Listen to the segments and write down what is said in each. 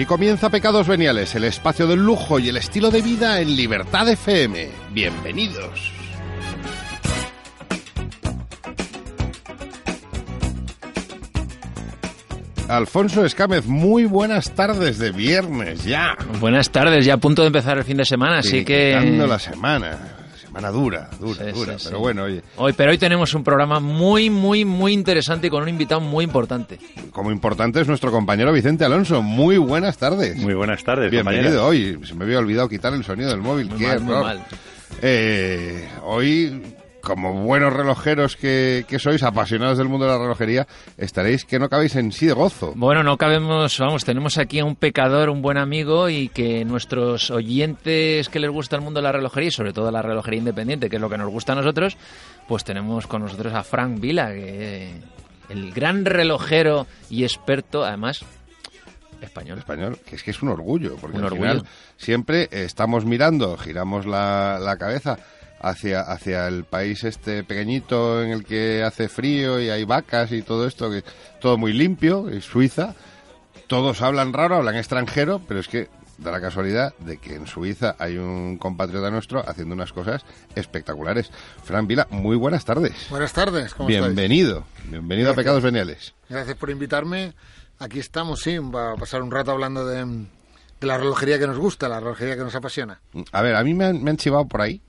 Aquí comienza Pecados Veniales, el espacio del lujo y el estilo de vida en Libertad FM. Bienvenidos. Alfonso Escámez, muy buenas tardes de viernes ya. Buenas tardes, ya a punto de empezar el fin de semana, así que... La semana. Semana dura, dura, Sí, dura. sí, pero sí. bueno, oye, Hoy, pero hoy tenemos un programa muy, muy, muy interesante y con un invitado muy importante. como importante es nuestro compañero Vicente Alonso. Muy buenas tardes. Muy buenas tardes, Bienvenido. Hoy se me había olvidado quitar el sonido del móvil. Muy Qué mal, muy error. mal. Eh, hoy, como buenos relojeros que, que sois, apasionados del mundo de la relojería, estaréis que no cabéis en sí de gozo. Bueno, no cabemos, vamos, tenemos aquí a un pecador, un buen amigo y que nuestros oyentes que les gusta el mundo de la relojería y sobre todo la relojería independiente, que es lo que nos gusta a nosotros, pues tenemos con nosotros a Frank Vila, que el gran relojero y experto, además, español. español, que es que es un orgullo, porque Un al orgullo. final siempre estamos mirando, giramos la, la cabeza hacia, hacia el país este pequeñito en el que hace frío y hay vacas y todo esto, que todo muy limpio, es Suiza. Todos hablan raro, hablan extranjero, pero es que da la casualidad de que en Suiza hay un compatriota nuestro haciendo unas cosas espectaculares. Fran Vila, muy buenas tardes. Buenas tardes, ¿cómo estáis? Bienvenido, bienvenido a. Pecados Veniales. Gracias por invitarme. Aquí estamos, sí, va a pasar un rato hablando de, de la relojería que nos gusta, la relojería que nos apasiona. A ver, a mí me han, me han chivado por ahí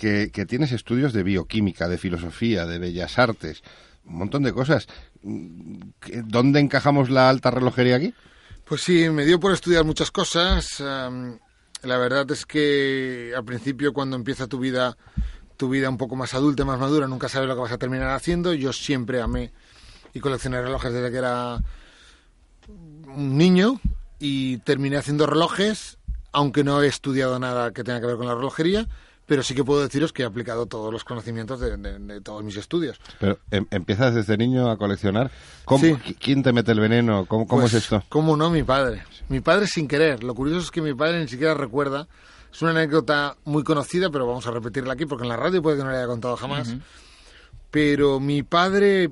que, tienes estudios de bioquímica, de filosofía, de bellas artes, un montón de cosas. Mm, ¿qué- ¿Dónde encajamos la alta relojería aquí? Pues sí, me dio por estudiar muchas cosas. la verdad es que al principio cuando empieza tu vida, tu vida un poco más adulta, más madura, nunca sabes lo que vas a terminar haciendo. Yo siempre amé y coleccioné relojes desde que era un niño y terminé haciendo relojes, aunque no he estudiado nada que tenga que ver con la relojería, pero sí que puedo deciros que he aplicado todos los conocimientos de, de- de todos mis estudios. Pero em- empiezas desde niño a coleccionar. ¿Cómo, Sí. qui- ¿Quién te mete el veneno? ¿Cómo, cómo Pues, es esto? ¿Cómo no? Mi padre. Mi padre sin querer. Lo curioso es que mi padre ni siquiera recuerda. Es una anécdota muy conocida, pero vamos a repetirla aquí porque en la radio puede que no la haya contado jamás. Pero mi padre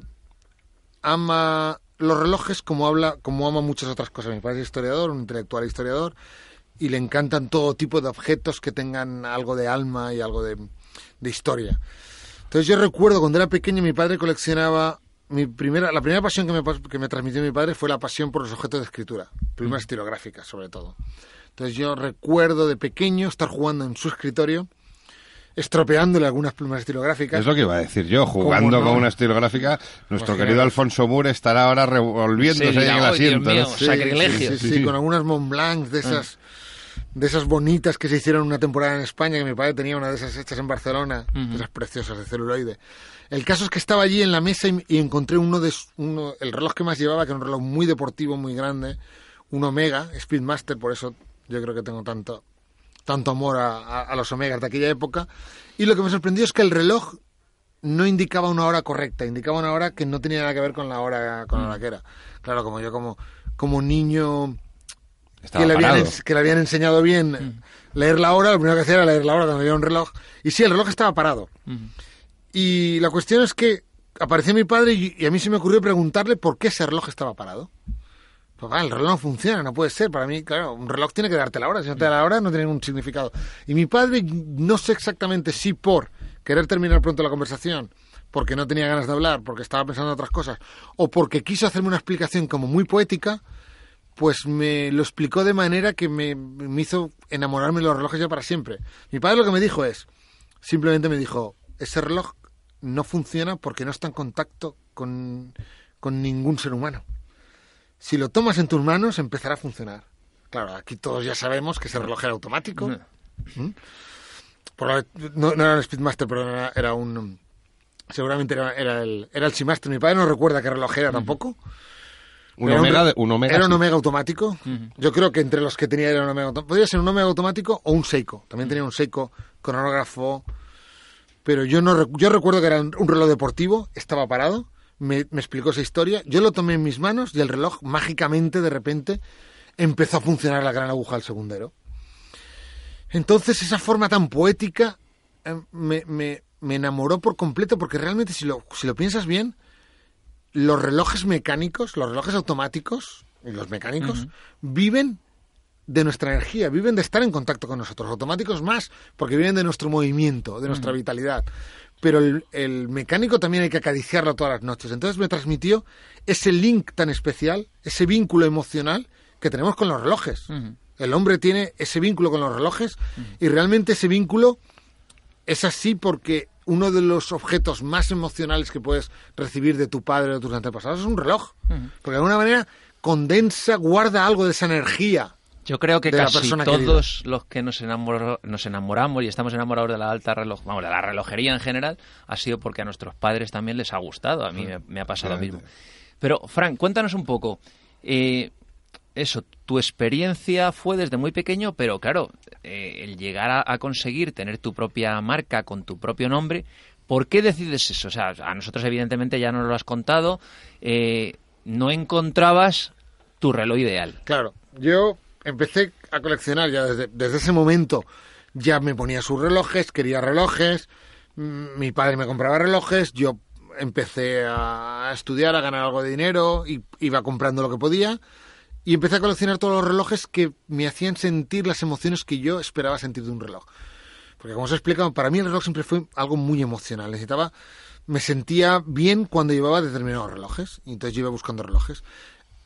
ama los relojes como habla, como ama muchas otras cosas. Mi padre es historiador, un intelectual historiador, y le encantan todo tipo de objetos que tengan algo de alma y algo de, de historia. Entonces yo recuerdo cuando era pequeño mi padre coleccionaba mi primera la primera pasión que me, que me transmitió mi padre fue la pasión por los objetos de escritura, plumas estilográficas sobre todo. Entonces yo recuerdo de pequeño estar jugando en su escritorio estropeándole algunas plumas estilográficas. Es lo que iba a decir yo, jugando no? con una estilográfica, nuestro Imaginaos. querido Alfonso Moore estará ahora revolviéndose Sí, en el dirá, "Ay, Dios asiento. mío". ¿no? Sí, sacrilegio. Sí, sí, con algunas Mont Blancs de esas de esas bonitas que se hicieron una temporada en España, que mi padre tenía una de esas hechas en Barcelona, de esas preciosas de celuloide. El caso es que estaba allí en la mesa y, y encontré uno de uno, el reloj que más llevaba, que era un reloj muy deportivo, muy grande, un Omega, Speedmaster, por eso yo creo que tengo tanto tanto amor a, a- a los Omegas de aquella época. Y lo que me sorprendió es que el reloj no indicaba una hora correcta, indicaba una hora que no tenía nada que ver con la hora con la hora que era. Claro, como yo como como niño Estaba que le, habían, parado. ens- que le habían enseñado bien leer la hora, lo primero que hacía era leer la hora cuando había un reloj. Y sí, el reloj estaba parado. Y la cuestión es que apareció mi padre y, y a mí se me ocurrió preguntarle por qué ese reloj estaba parado. Pues va, el reloj no funciona, no puede ser. Para mí, claro, un reloj tiene que darte la hora. Si no te da la hora, no tiene ningún significado. Y mi padre, no sé exactamente si por querer terminar pronto la conversación, porque no tenía ganas de hablar, porque estaba pensando en otras cosas, o porque quiso hacerme una explicación como muy poética, pues me lo explicó de manera que me, me hizo enamorarme de los relojes ya para siempre. Mi padre lo que me dijo es, simplemente me dijo, ese reloj no funciona porque no está en contacto con, con ningún ser humano. Si lo tomas en tus manos, empezará a funcionar. Claro, aquí todos ya sabemos que ese reloj era automático. ¿Mm? Por lo- no, no era un Speedmaster, pero era, era un... Seguramente era, era el, era el Seamaster. Mi padre no recuerda qué reloj era tampoco. Un Era Omega, un Omega Era un. Omega automático. Yo creo que entre los que tenía era un Omega automático. Podría ser un Omega automático o un Seiko. También tenía un Seiko cronógrafo. Pero yo no rec- yo recuerdo que era un, reloj deportivo, estaba parado, me, me explicó esa historia, yo lo tomé en mis manos y el reloj mágicamente de repente empezó a funcionar la gran aguja del segundero. Entonces esa forma tan poética eh, me, me- me enamoró por completo porque realmente si lo, si lo piensas bien, los relojes mecánicos, los relojes automáticos y los mecánicos viven de nuestra energía, viven de estar en contacto con nosotros, automáticos más, porque viven de nuestro movimiento, de nuestra vitalidad. Pero el, mecánico también hay que acariciarlo todas las noches. Entonces me transmitió ese link tan especial, ese vínculo emocional que tenemos con los relojes. El hombre tiene ese vínculo con los relojes y realmente ese vínculo es así porque uno de los objetos más emocionales que puedes recibir de tu padre o de tus antepasados es un reloj. Porque de alguna manera condensa, guarda algo de esa energía yo creo que casi todos los que nos, nos enamoramos y estamos enamorados de la alta reloj, vamos, de la relojería en general, ha sido porque a nuestros padres también les ha gustado. A mí me, ha pasado lo mismo. Pero, Frank, cuéntanos un poco. Eh, eso, tu experiencia fue desde muy pequeño, pero claro, eh, el llegar a, conseguir tener tu propia marca con tu propio nombre, ¿por qué decides eso? O sea, a nosotros evidentemente ya nos lo has contado, eh, no encontrabas tu reloj ideal. Claro, yo empecé a coleccionar ya desde, ese momento. Ya me ponía sus relojes, quería relojes. Mm, mi padre me compraba relojes. Yo empecé a estudiar, a ganar algo de dinero. Y iba comprando lo que podía. Y empecé a coleccionar todos los relojes que me hacían sentir las emociones que yo esperaba sentir de un reloj. Porque como os he explicado, para mí el reloj siempre fue algo muy emocional. Necesitaba, me sentía bien cuando llevaba determinados relojes. Y entonces yo iba buscando relojes.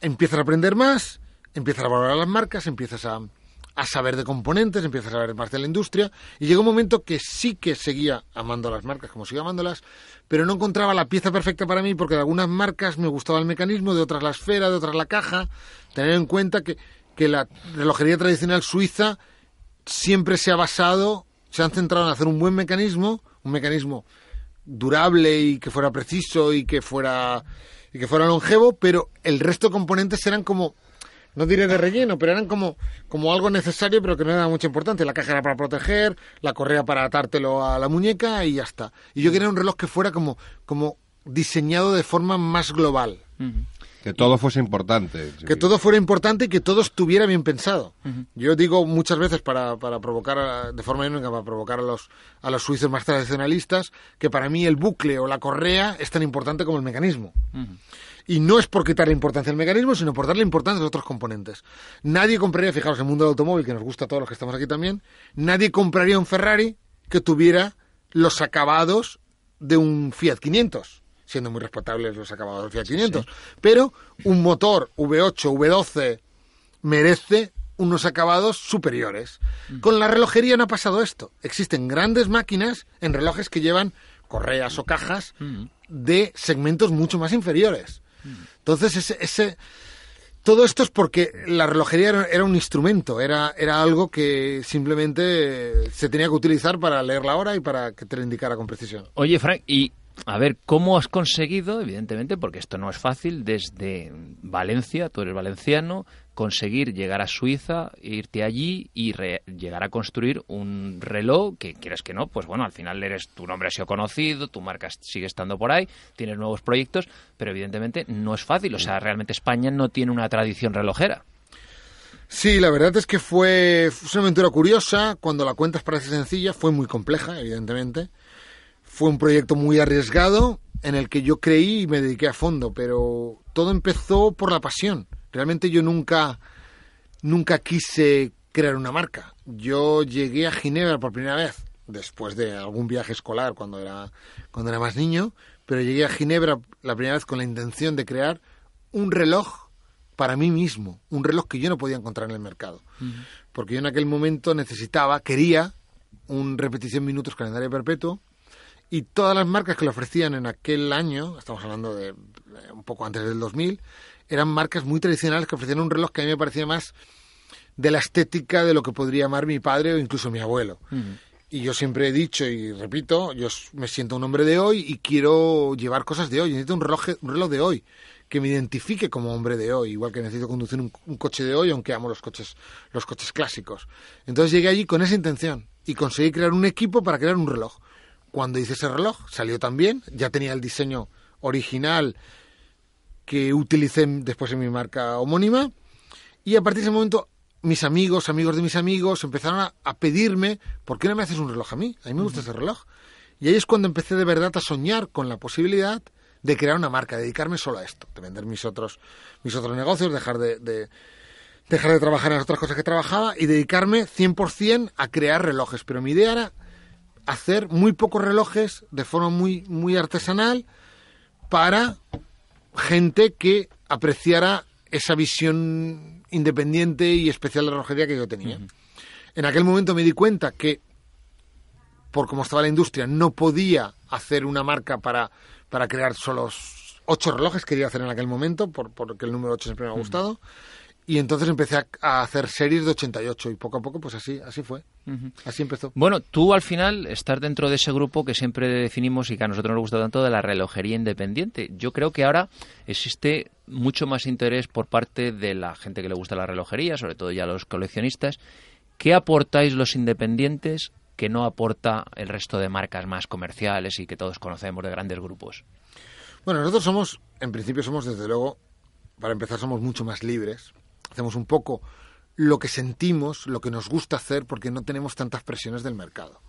Empiezas a aprender más empiezas a valorar las marcas, empiezas a, saber de componentes, empiezas a saber más de la industria y llegó un momento que sí que seguía amando las marcas como sigo amándolas, pero no encontraba la pieza perfecta para mí porque de algunas marcas me gustaba el mecanismo, de otras la esfera, de otras la caja. Tener en cuenta que, que la relojería tradicional suiza siempre se ha basado, se han centrado en hacer un buen mecanismo, un mecanismo durable y que fuera preciso y que fuera y que fuera longevo, pero el resto de componentes eran como no diré de relleno, pero eran como, como algo necesario, pero que no era mucha importancia. La caja era para proteger, la correa para atártelo a la muñeca y ya está. Y yo quería un reloj que fuera como, como diseñado de forma más global. Que todo fuese importante. Que todo fuera importante y que todo estuviera bien pensado. Yo digo muchas veces para, para provocar, de forma irónica, para provocar a los, a los suizos más tradicionalistas, que para mí el bucle o la correa es tan importante como el mecanismo. Y no es por quitarle importancia al mecanismo, sino por darle importancia a los otros componentes. Nadie compraría, fijaos, en el mundo del automóvil, que nos gusta a todos los que estamos aquí también, nadie compraría un Ferrari que tuviera los acabados de un Fiat 500, siendo muy respetables los acabados del Fiat 500. Pero un motor V8, V12 merece unos acabados superiores. Mm. Con la relojería no ha pasado esto. Existen grandes máquinas en relojes que llevan correas o cajas mm. de segmentos mucho más inferiores. Entonces, ese, ese, todo esto es porque la relojería era, un instrumento, era, era algo que simplemente se tenía que utilizar para leer la hora y para que te lo indicara con precisión. Oye, Frank, y a ver, ¿cómo has conseguido, evidentemente, porque esto no es fácil, desde Valencia, tú eres valenciano, conseguir llegar a Suiza, irte allí y llegar a construir un reloj que quieras que no, pues bueno, al final eres tu nombre ha sido conocido, tu marca sigue estando por ahí, tienes nuevos proyectos, pero evidentemente no es fácil, o sea, realmente España no tiene una tradición relojera. Sí, la verdad es que fue, fue una aventura curiosa, cuando la cuentas parece sencilla, fue muy compleja, evidentemente. Fue un proyecto muy arriesgado en el que yo creí y me dediqué a fondo, pero todo empezó por la pasión Realmente yo nunca, nunca quise crear una marca. Yo llegué a Ginebra por primera vez, después de algún viaje escolar cuando era, cuando era más niño, pero llegué a Ginebra la primera vez con la intención de crear un reloj para mí mismo, un reloj que yo no podía encontrar en el mercado. Porque yo en aquel momento necesitaba, quería un repetición minutos calendario perpetuo y todas las marcas que lo ofrecían en aquel año, estamos hablando de un poco antes del 2000, eran marcas muy tradicionales que ofrecían un reloj que a mí me parecía más de la estética de lo que podría amar mi padre o incluso mi abuelo. Y yo siempre he dicho y repito, yo me siento un hombre de hoy y quiero llevar cosas de hoy. necesito un reloj, un reloj de hoy que me identifique como hombre de hoy, igual que necesito conducir un, un, coche de hoy, aunque amo los coches, los coches clásicos. Entonces llegué allí con esa intención y conseguí crear un equipo para crear un reloj. Cuando hice ese reloj, salió también, ya tenía el diseño original que utilicé después en mi marca homónima. Y a partir de ese momento, mis amigos, amigos de mis amigos, empezaron a, pedirme, ¿por qué no me haces un reloj a mí? A mí me gusta ese reloj. Y ahí es cuando empecé de verdad a soñar con la posibilidad de crear una marca, dedicarme solo a esto, de vender mis otros, mis otros negocios, dejar de, dejar de trabajar en las otras cosas que trabajaba y dedicarme 100% a crear relojes. Pero mi idea era hacer muy pocos relojes de forma muy, muy artesanal para gente que apreciara esa visión independiente y especial de la relojería que yo tenía. En aquel momento me di cuenta que, por cómo estaba la industria, no podía hacer una marca para, para crear solo ocho relojes, quería hacer en aquel momento, por, porque el número 8 siempre me ha gustado. Y entonces empecé a, hacer series de 88 y poco a poco pues así así fue. Así empezó. Bueno, tú al final estás dentro de ese grupo que siempre definimos y que a nosotros nos gusta tanto de la relojería independiente. Yo creo que ahora existe mucho más interés por parte de la gente que le gusta la relojería, sobre todo ya los coleccionistas. ¿Qué aportáis los independientes que no aporta el resto de marcas más comerciales y que todos conocemos de grandes grupos? Bueno, nosotros somos, en principio somos desde luego, para empezar somos mucho más libres hacemos un poco lo que sentimos, lo que nos gusta hacer, porque no tenemos tantas presiones del mercado.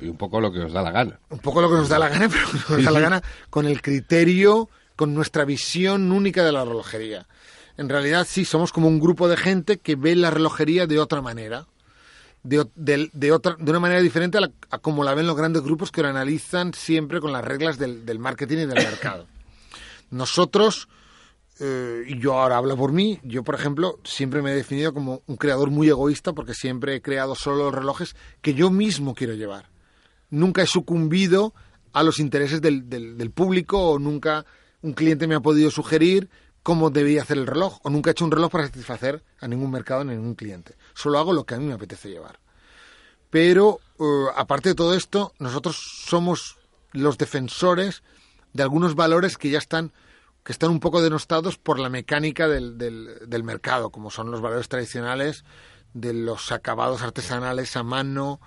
Y un poco lo que nos da la gana. Un poco lo que nos da la gana, pero nos da la gana con el criterio, con nuestra visión única de la relojería. En realidad sí, somos como un grupo de gente que ve la relojería de otra manera. De, de, otra, de una manera diferente a, a, como la ven los grandes grupos que lo analizan siempre con las reglas del, del marketing y del mercado. Nosotros eh, yo ahora hablo por mí, yo por ejemplo siempre me he definido como un creador muy egoísta porque siempre he creado solo los relojes que yo mismo quiero llevar. Nunca he sucumbido a los intereses del, del, público o nunca un cliente me ha podido sugerir cómo debía hacer el reloj o nunca he hecho un reloj para satisfacer a ningún mercado ni a ningún cliente. Solo hago lo que a mí me apetece llevar. Pero eh, aparte de todo esto, nosotros somos los defensores de algunos valores que ya están que están un poco denostados por la mecánica del, del, mercado, como son los valores tradicionales de los acabados artesanales a mano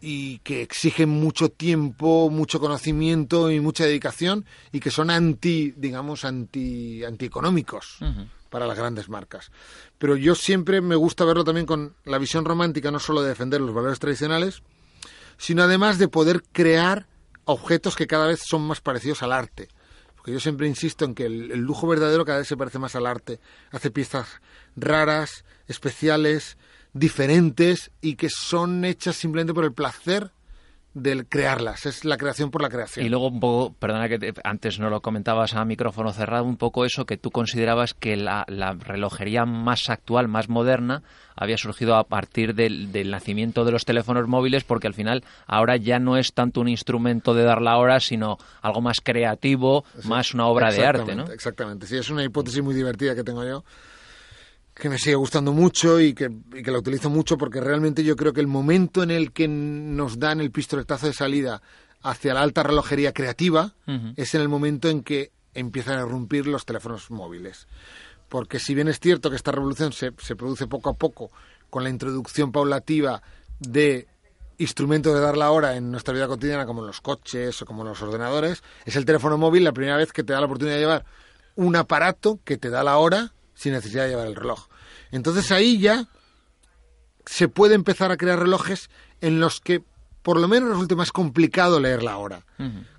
y que exigen mucho tiempo, mucho conocimiento y mucha dedicación y que son anti, digamos, anti, antieconómicos para las grandes marcas. Pero yo siempre me gusta verlo también con la visión romántica, no solo de defender los valores tradicionales, sino además de poder crear objetos que cada vez son más parecidos al arte porque yo siempre insisto en que el, lujo verdadero cada vez se parece más al arte. Hace piezas raras, especiales, diferentes y que son hechas simplemente por el placer del crearlas, es la creación por la creación. Y luego un poco, perdona que antes no lo comentabas a micrófono cerrado, un poco eso que tú considerabas que la, relojería más actual, más moderna, había surgido a partir del, nacimiento de los teléfonos móviles, porque al final ahora ya no es tanto un instrumento de dar la hora, sino algo más creativo, más una obra de arte, ¿no? Exactamente, sí, es una hipótesis muy divertida que tengo yo que me sigue gustando mucho y que, y que la utilizo mucho porque realmente yo creo que el momento en el que nos dan el pistoletazo de salida hacia la alta relojería creativa es en el momento en que empiezan a irrumpir los teléfonos móviles. Porque si bien es cierto que esta revolución se, se produce poco a poco con la introducción paulativa de instrumentos de dar la hora en nuestra vida cotidiana como en los coches o como en los ordenadores, es el teléfono móvil la primera vez que te da la oportunidad de llevar un aparato que te da la hora sin necesidad de llevar el reloj. Entonces ahí ya se puede empezar a crear relojes en los que por lo menos resulte más complicado leer la hora.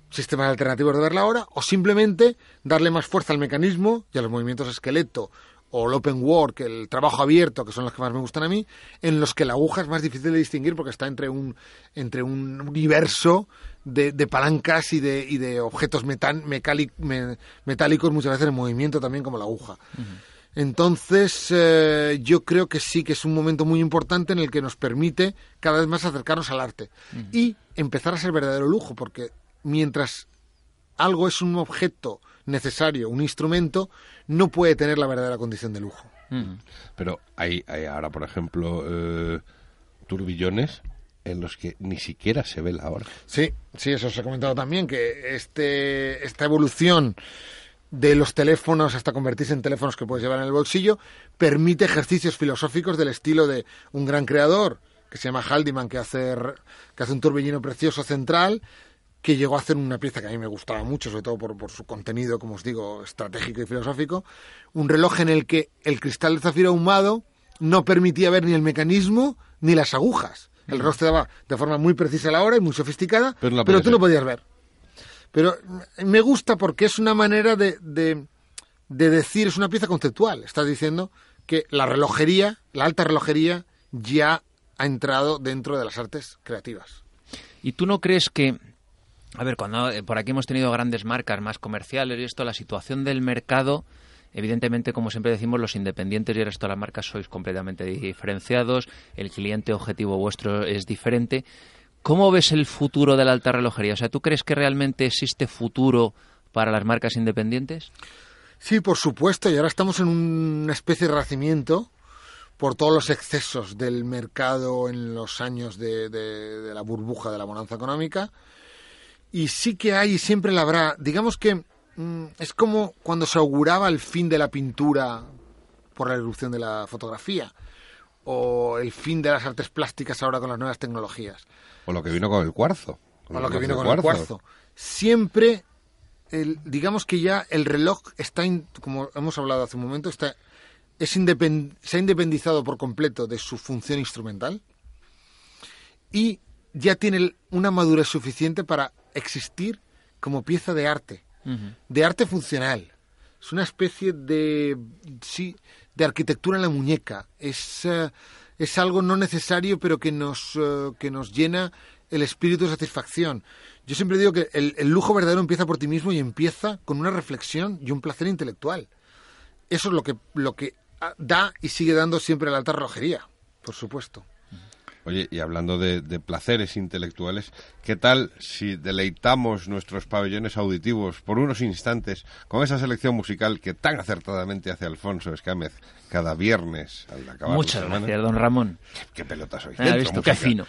Sistemas alternativos de ver la hora o simplemente darle más fuerza al mecanismo y a los movimientos esqueleto o el open work, el trabajo abierto, que son los que más me gustan a mí, en los que la aguja es más difícil de distinguir porque está entre un, entre un universo de, palancas y de, y de objetos metálicos muchas veces en movimiento también como la aguja. Entonces, eh, yo creo que sí que es un momento muy importante en el que nos permite cada vez más acercarnos al arte y empezar a ser verdadero lujo, porque mientras algo es un objeto necesario, un instrumento, no puede tener la verdadera condición de lujo. Pero hay, hay, ahora, por ejemplo, eh, turbillones en los que ni siquiera se ve la hora. Sí, sí, eso se ha comentado también, que este, esta evolución de los teléfonos hasta convertirse en teléfonos que puedes llevar en el bolsillo, permite ejercicios filosóficos del estilo de un gran creador, que se llama Haldiman, que hace, que hace un turbellino precioso central, que llegó a hacer una pieza que a mí me gustaba mucho, sobre todo por, por, su contenido, como os digo, estratégico y filosófico, un reloj en el que el cristal de zafiro ahumado no permitía ver ni el mecanismo ni las agujas. El reloj te daba de forma muy precisa la hora y muy sofisticada, pero, pero tú no podías ver. Pero me gusta porque es una manera de, de, decir, es una pieza conceptual. Estás diciendo que la relojería, la alta relojería, ya ha entrado dentro de las artes creativas. ¿Y tú no crees que, a ver, cuando eh, por aquí hemos tenido grandes marcas más comerciales y esto, la situación del mercado, evidentemente, como siempre decimos, los independientes y el resto de las marcas sois completamente diferenciados, el cliente objetivo vuestro es diferente. ¿Cómo ves el futuro de la alta relojería? O sea, ¿tú crees que realmente existe futuro para las marcas independientes? Sí, por supuesto, y ahora estamos en una especie de renacimiento por todos los excesos del mercado en los años de, la burbuja de la bonanza económica. Y sí que hay y siempre la habrá. Digamos que mm, es como cuando se auguraba el fin de la pintura por la erupción de la fotografía o el fin de las artes plásticas ahora con las nuevas tecnologías. O lo que vino con el cuarzo. O lo que vino con el cuarzo. Siempre digamos que ya el reloj está, como hemos hablado hace un momento, está, es se ha independizado por completo de su función instrumental y ya tiene una madurez suficiente para existir como pieza de arte, de arte funcional. Es una especie de, sí, de arquitectura en la muñeca. Es, eh, es algo no necesario, pero que nos, eh, que nos llena el espíritu de satisfacción. Yo siempre digo que el, lujo verdadero empieza por ti mismo y empieza con una reflexión y un placer intelectual. Eso es lo que, lo que ah, da y sigue dando siempre la alta relojería, por supuesto. Oye, y hablando de, placeres intelectuales, ¿qué tal si deleitamos nuestros pabellones auditivos por unos instantes con esa selección musical que tan acertadamente hace Alfonso Escámez cada viernes al acabar Muchas gracias, don Ramón. Qué, pelota soy. visto, qué fino.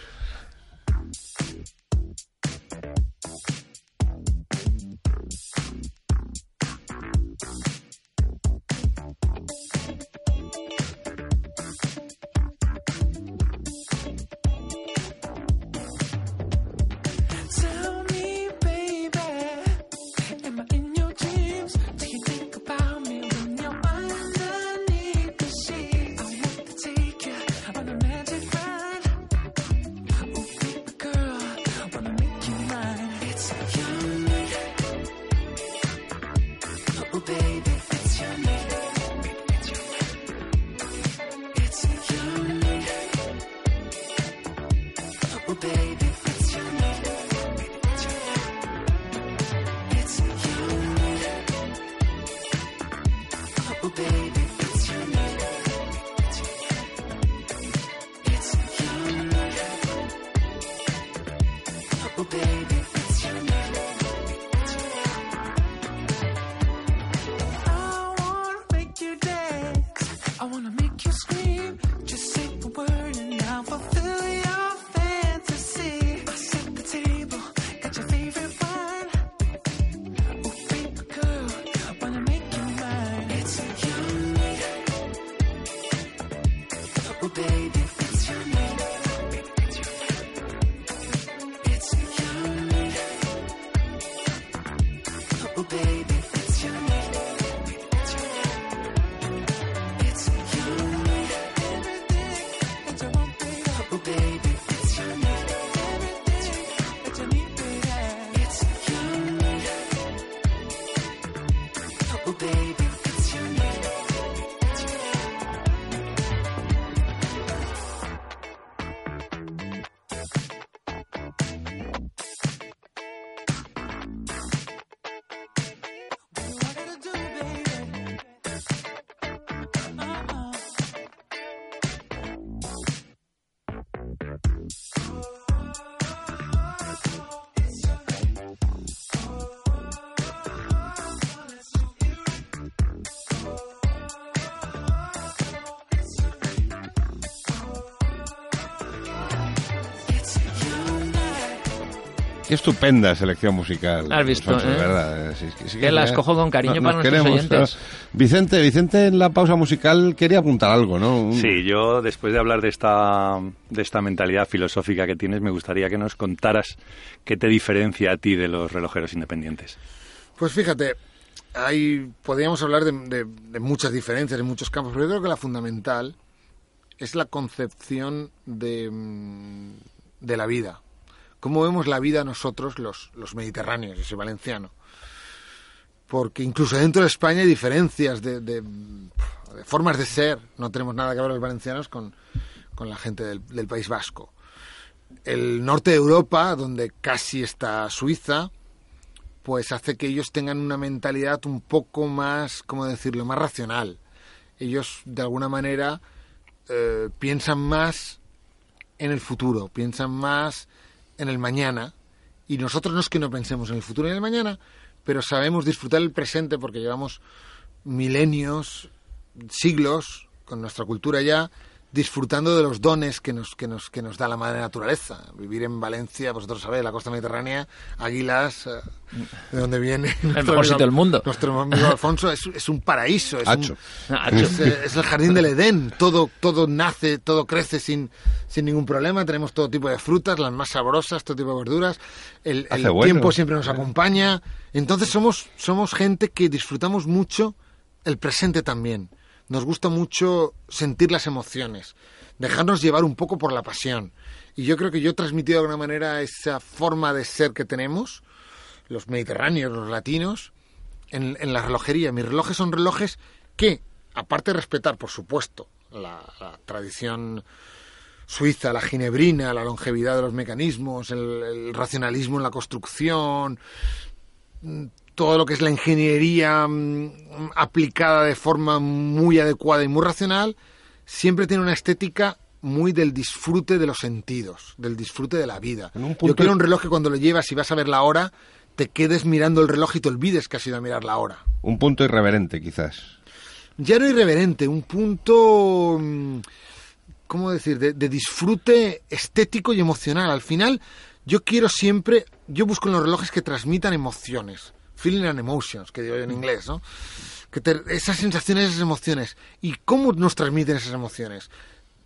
Qué estupenda selección musical. Has visto, ¿eh? verdad. que, las cojo con cariño para nuestros oyentes. Vicente, Vicente en la pausa musical quería apuntar algo, ¿no? Sí, yo después de hablar de esta, de esta mentalidad filosófica que tienes, me gustaría que nos contaras qué te diferencia a ti de los relojeros independientes. Pues fíjate, hay, podríamos hablar de, de muchas diferencias en muchos campos, pero yo creo que la fundamental es la concepción de, mm, de la vida cómo vemos la vida nosotros, los, los mediterráneos, ese valenciano. porque incluso dentro de España hay diferencias de, de, formas de ser. No tenemos nada que ver los valencianos con, con la gente del, del, País Vasco. El norte de Europa, donde casi está Suiza, pues hace que ellos tengan una mentalidad un poco más, ¿cómo decirlo?, más racional. Ellos, de alguna manera, eh, piensan más en el futuro, piensan más en el mañana. Y nosotros no es que no pensemos en el futuro y en el mañana, pero sabemos disfrutar el presente porque llevamos milenios, siglos con nuestra cultura ya disfrutando de los dones que nos, que nos, que nos da la madre naturaleza. Vivir en Valencia, vosotros sabéis, la costa mediterránea, Águilas, eh, de donde viene el mejor sitio del mundo. Nuestro amigo Alfonso es, es un paraíso, es, un, es, eh, es, el jardín del Edén. Todo, todo nace, todo crece sin, sin ningún problema. Tenemos todo tipo de frutas, las más sabrosas, todo tipo de verduras. El, el bueno. tiempo siempre nos acompaña. Entonces somos, somos gente que disfrutamos mucho el presente también nos gusta mucho sentir las emociones, dejarnos llevar un poco por la pasión. Y yo creo que yo he transmitido de alguna manera esa forma de ser que tenemos, los mediterráneos, los latinos, en, la relojería. Mis relojes son relojes que, aparte de respetar, por supuesto, la, la tradición suiza, la ginebrina, la longevidad de los mecanismos, el, el racionalismo en la construcción, todo lo que es la ingeniería mm, aplicada de forma muy adecuada y muy racional, siempre tiene una estética muy del disfrute de los sentidos, del disfrute de la vida. Yo quiero un reloj que cuando lo llevas y vas a ver la hora, te quedes mirando el reloj y te olvides que has ido a mirar la hora. Un punto irreverente, quizás. Ya no irreverente, un punto, mm, ¿cómo decir?, de, de disfrute estético y emocional. Al final, yo quiero siempre, yo busco en los relojes que transmitan emociones feeling and emotions, que digo yo en inglés, ¿no? Que te, esas sensaciones, esas emociones. ¿Y cómo nos transmiten esas emociones?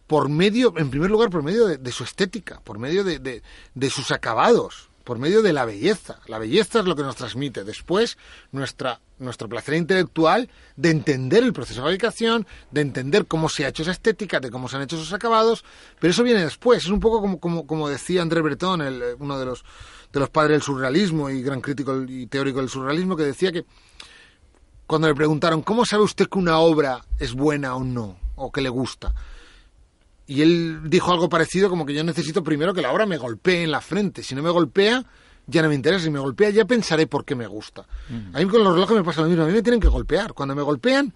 Por medio, en primer lugar, por medio de, su estética, por medio de, de, sus acabados, por medio de la belleza. La belleza es lo que nos transmite. Después, nuestra, nuestro placer intelectual de entender el proceso de fabricación, de entender cómo se ha hecho esa estética, de cómo se han hecho esos acabados, pero eso viene después. Es un poco como, como, como decía André Breton, el, uno de los de los padres del surrealismo y gran crítico y teórico del surrealismo, que decía que cuando le preguntaron, ¿cómo sabe usted que una obra es buena o no? O que le gusta. Y él dijo algo parecido como que yo necesito primero que la obra me golpee en la frente. Si no me golpea, ya no me interesa. Si me golpea, ya pensaré por qué me gusta. A mí con los relojes me pasa lo mismo. A mí me tienen que golpear. Cuando me golpean,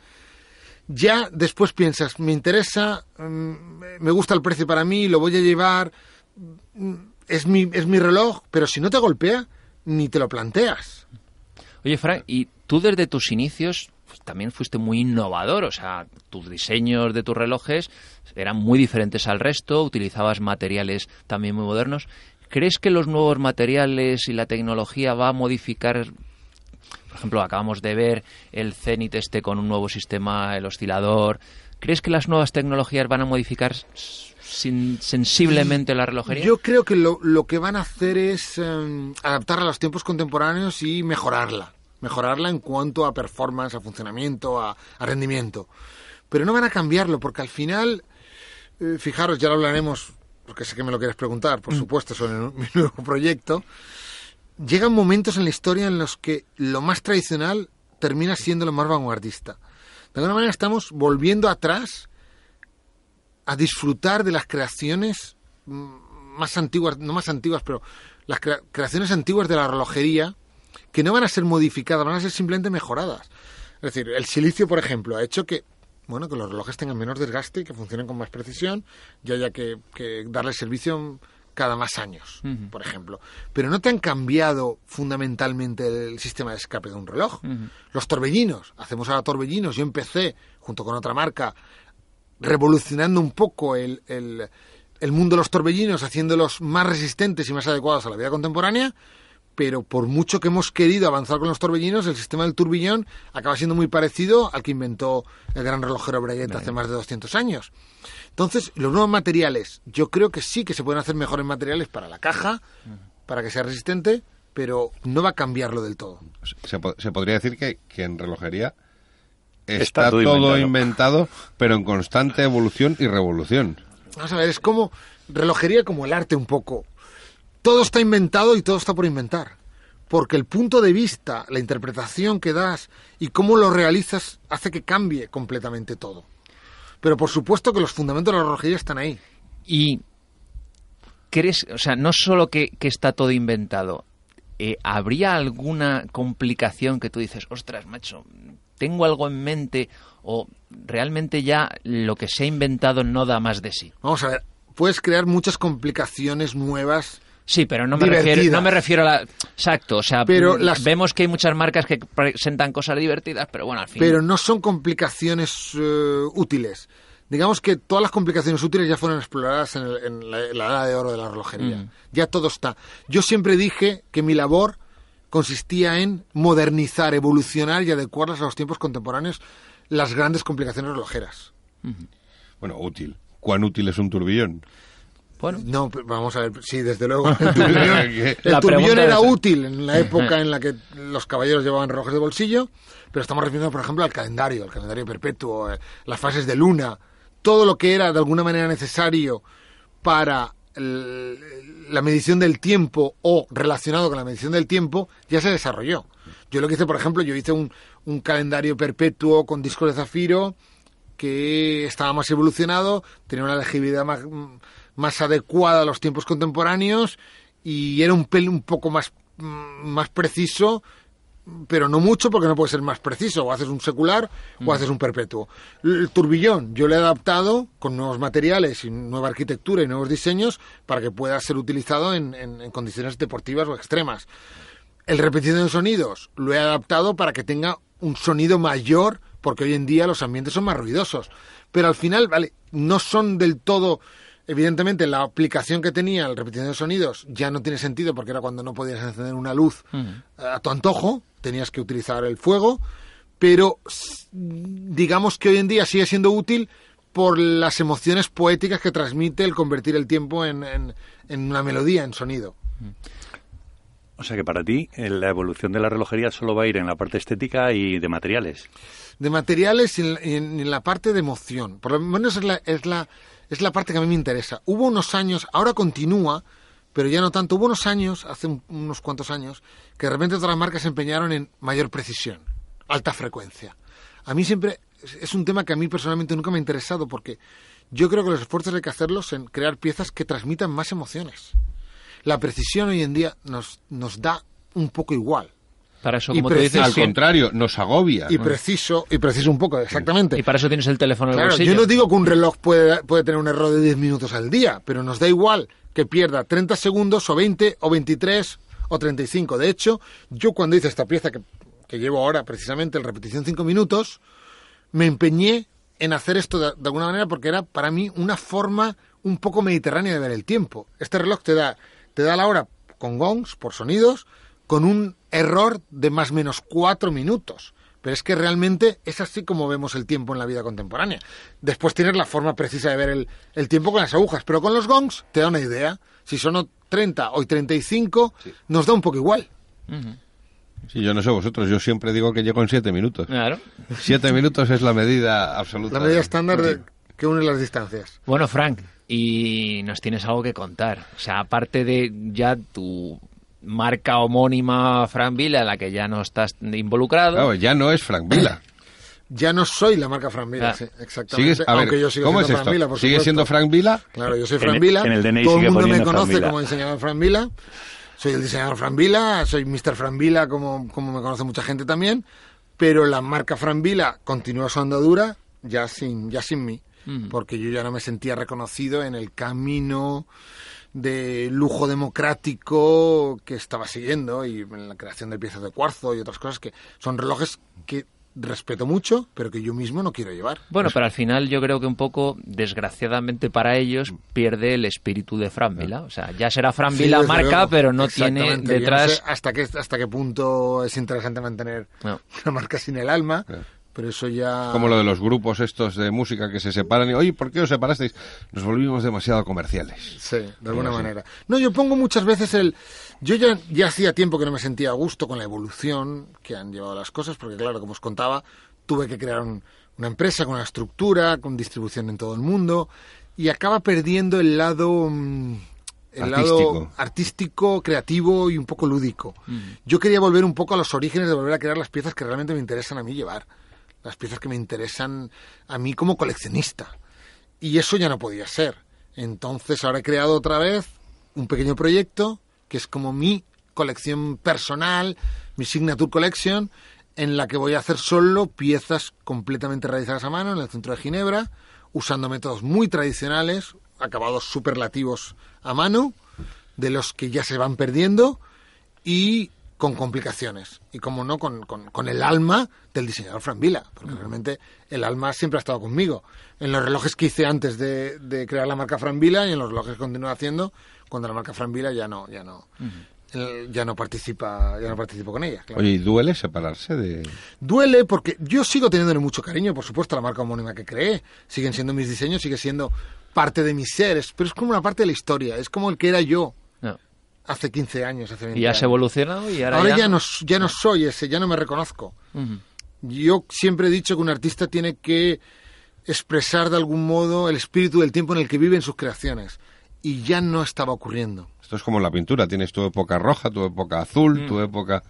ya después piensas, me interesa, me gusta el precio para mí, lo voy a llevar es mi, es mi reloj, pero si no te golpea, ni te lo planteas. Oye, Frank, y tú desde tus inicios también fuiste muy innovador, o sea, tus diseños de tus relojes eran muy diferentes al resto, utilizabas materiales también muy modernos. ¿Crees que los nuevos materiales y la tecnología va a modificar por ejemplo, acabamos de ver el Zenit este con un nuevo sistema, el oscilador. ¿Crees que las nuevas tecnologías van a modificar sensiblemente la relojería? Yo creo que lo, que van a hacer es eh, adaptarla a los tiempos contemporáneos y mejorarla. Mejorarla en cuanto a performance, a funcionamiento, a, a rendimiento. Pero no van a cambiarlo porque al final, eh, fijaros, ya lo hablaremos, porque sé que me lo quieres preguntar, por mm. supuesto, sobre mi nuevo proyecto. Llegan momentos en la historia en los que lo más tradicional termina siendo lo más vanguardista. De alguna manera estamos volviendo atrás a disfrutar de las creaciones más antiguas, no más antiguas, pero las crea creaciones antiguas de la relojería que no van a ser modificadas, van a ser simplemente mejoradas. Es decir, el silicio, por ejemplo, ha hecho que bueno, que los relojes tengan menos desgaste y que funcionen con más precisión y haya que, que darle servicio cada más años, uh -huh. por ejemplo. Pero no te han cambiado fundamentalmente el sistema de escape de un reloj. Uh -huh. Los torbellinos, hacemos ahora torbellinos. Yo empecé, junto con otra marca, revolucionando un poco el, el, el mundo de los torbellinos, haciéndolos más resistentes y más adecuados a la vida contemporánea, pero por mucho que hemos querido avanzar con los torbellinos, el sistema del turbillón acaba siendo muy parecido al que inventó el gran relojero Breguet hace más de 200 años. Entonces, los nuevos materiales, yo creo que sí que se pueden hacer mejores materiales para la caja, para que sea resistente, pero no va a cambiarlo del todo. Se, se podría decir que, que en relojería está, está todo, todo inventado. inventado, pero en constante evolución y revolución. Vamos a ver, es como relojería como el arte un poco. Todo está inventado y todo está por inventar. porque el punto de vista, la interpretación que das y cómo lo realizas hace que cambie completamente todo. Pero por supuesto que los fundamentos de la relojería están ahí. Y crees, o sea, no solo que, que está todo inventado, eh, ¿habría alguna complicación que tú dices, ostras, macho, tengo algo en mente o realmente ya lo que se ha inventado no da más de sí? Vamos a ver, puedes crear muchas complicaciones nuevas. Sí, pero no me, refiero, no me refiero a la... Exacto, o sea, Pero mm, las- vemos que hay muchas marcas que presentan cosas divertidas, pero bueno, al fin... Pero no son complicaciones eh, útiles. Digamos que todas las complicaciones útiles ya fueron exploradas en, el- en la, en la edad de oro de la relojería. Mm. Ya todo está. Yo siempre dije que mi labor consistía en modernizar, evolucionar y adecuarlas a los tiempos contemporáneos las grandes complicaciones relojeras. Bueno, útil. ¿Cuán útil es un turbillón? Bueno, No, vamos a ver, sí, desde luego. El el pregunta era es- útil en la época en la que los caballeros llevaban relojes de bolsillo, pero estamos refiriendo, por ejemplo, al calendario, al calendario perpetuo, eh, las fases de luna, todo lo que era de alguna manera necesario para el- la medición del tiempo o relacionado con la medición del tiempo, ya se desarrolló. Yo lo que hice, por ejemplo, yo hice un, un calendario perpetuo con discos de zafiro que estaba más evolucionado, tenía una legibilidad más, más adecuada a los tiempos contemporáneos y era un pel un poco más, mm, más preciso, pero no mucho porque no puede ser más preciso. O haces un secular o haces un perpetuo. El turbillón yo le he adaptado con nuevos materiales y nueva arquitectura y nuevos diseños para que pueda ser utilizado en, en- en condiciones deportivas o extremas. El repetición de sonidos lo he adaptado para que tenga un sonido mayor, porque hoy en día los ambientes son más ruidosos. Pero al final, vale, no son del todo. Evidentemente, la aplicación que tenía el repetición de sonidos ya no tiene sentido porque era cuando no podías encender una luz a tu antojo, tenías que utilizar el fuego, pero digamos que hoy en día sigue siendo útil por las emociones poéticas que transmite el convertir el tiempo en, en- en una melodía, en sonido. O sea que para ti eh, la evolución de la relojería solo va a ir en la parte estética y de materiales. de materiales y en, en- en la parte de emoción. Por lo menos es la, es, la, es la parte que a mí me interesa. Hubo unos años, ahora continúa, pero ya no tanto. Hubo unos años, hace un- unos cuantos años, que de repente las marcas se empeñaron en mayor precisión, alta frecuencia. A mí siempre es- es un tema que a mí personalmente nunca me ha interesado porque yo creo que los esfuerzos hay que hacerlos en crear piezas que transmitan más emociones. La precisión hoy en día nos, nos da un poco igual. Para eso, como tú dices, Al sí. contrario, nos agobia. Y preciso, y preciso un poco, exactamente. y para eso tienes el teléfono en el Claro, bolsillo. yo no digo que un reloj puede, puede tener un error de 10 minutos al día, pero nos da igual que pierda 30 segundos o 20 o 23 o 35. De hecho, yo cuando hice esta pieza que, que llevo ahora precisamente, el repetición 5 minutos, me empeñé en hacer esto de, de alguna manera porque era para mí una forma un poco mediterránea de ver el tiempo. Este reloj te da, te da la hora con gongs, por sonidos, con un error de más o menos cuatro minutos. Pero es que realmente es así como vemos el tiempo en la vida contemporánea. Después tienes la forma precisa de ver el, el tiempo con las agujas, pero con los gongs te da una idea. Si son 30 o 35, nos da un poco igual. Sí, yo no sé vosotros, yo siempre digo que llego en siete minutos. Claro. Siete minutos es la medida absoluta. La medida estándar de- que une las distancias. Bueno, Frank, y nos tienes algo que contar. O sea, aparte de ya tu marca homónima Frank Villa, en la que ya no estás involucrado. Claro, ya no es Frank Vila. Ya no soy la marca Fran Vila, Ah. sí, exactamente. ¿Sigues? A ver, Aunque yo sigo ¿cómo es esto? Vila, por ¿Sigue supuesto. siendo Frank Vila? Claro, yo soy En Fran el- Vila. en el DNI Todo el mundo me conoce Vila. como diseñador Fran Vila. Soy el diseñador Fran Vila, soy Mr. Fran Vila, como, como me conoce mucha gente también. Pero la marca Fran Vila continúa su andadura ya sin, ya sin mí. Porque yo ya no me sentía reconocido en el camino de lujo democrático que estaba siguiendo y en la creación de piezas de cuarzo y otras cosas que son relojes que respeto mucho, pero que yo mismo no quiero llevar. Bueno, pero al final yo creo que un poco, desgraciadamente para ellos, pierde el espíritu de Fran Vila. O sea, ya será Fran Vila marca, luego. pero no tiene no detrás... sé hasta qué hasta qué punto es interesante mantener No. una marca sin el alma, Claro. Pero eso ya Como lo de los grupos estos de música que se separan y, oye, ¿por qué os separasteis? Nos volvimos demasiado comerciales. Sí, de alguna manera. No, yo pongo muchas veces el... Yo ya, ya hacía tiempo que no me sentía a gusto con la evolución que han llevado las cosas, porque claro, como os contaba, tuve que crear un- una empresa con una estructura, con distribución en todo el mundo, y acaba perdiendo el lado, mm, el lado artístico, creativo y un poco lúdico. Yo quería volver un poco a los orígenes de volver a crear las piezas que realmente me interesan a mí llevar, las piezas que me interesan a mí como coleccionista. Y eso ya no podía ser. Entonces ahora he creado otra vez un pequeño proyecto que es como mi colección personal, mi Signature Collection, en la que voy a hacer solo piezas completamente realizadas a mano en el centro de Ginebra, usando métodos muy tradicionales, acabados superlativos a mano, de los que ya se van perdiendo, y con complicaciones. Y como no, con, con, el alma del diseñador Fran Vila, porque realmente el alma siempre ha estado conmigo. En los relojes que hice antes de, de crear la marca Fran Vila y en los relojes que continúo haciendo, cuando la marca Fran Vila ya no, ya no ya no participa ya no participo con ella. Oye, ¿y duele separarse de...? Duele porque yo sigo teniéndole mucho cariño, por supuesto, a la marca homónima que creé. Siguen siendo mis diseños, sigue siendo parte de mis seres, pero es como una parte de la historia, es como el que era yo. Hace 15 años, hace 20 Y ya has evolucionado y ahora, ya... no, ya no soy ese, ya no me reconozco. Yo siempre he dicho que un artista tiene que expresar de algún modo el espíritu del tiempo en el que vive en sus creaciones. Y ya no estaba ocurriendo. Esto es como la pintura, tienes tu época roja, tu época azul, tu mm. época...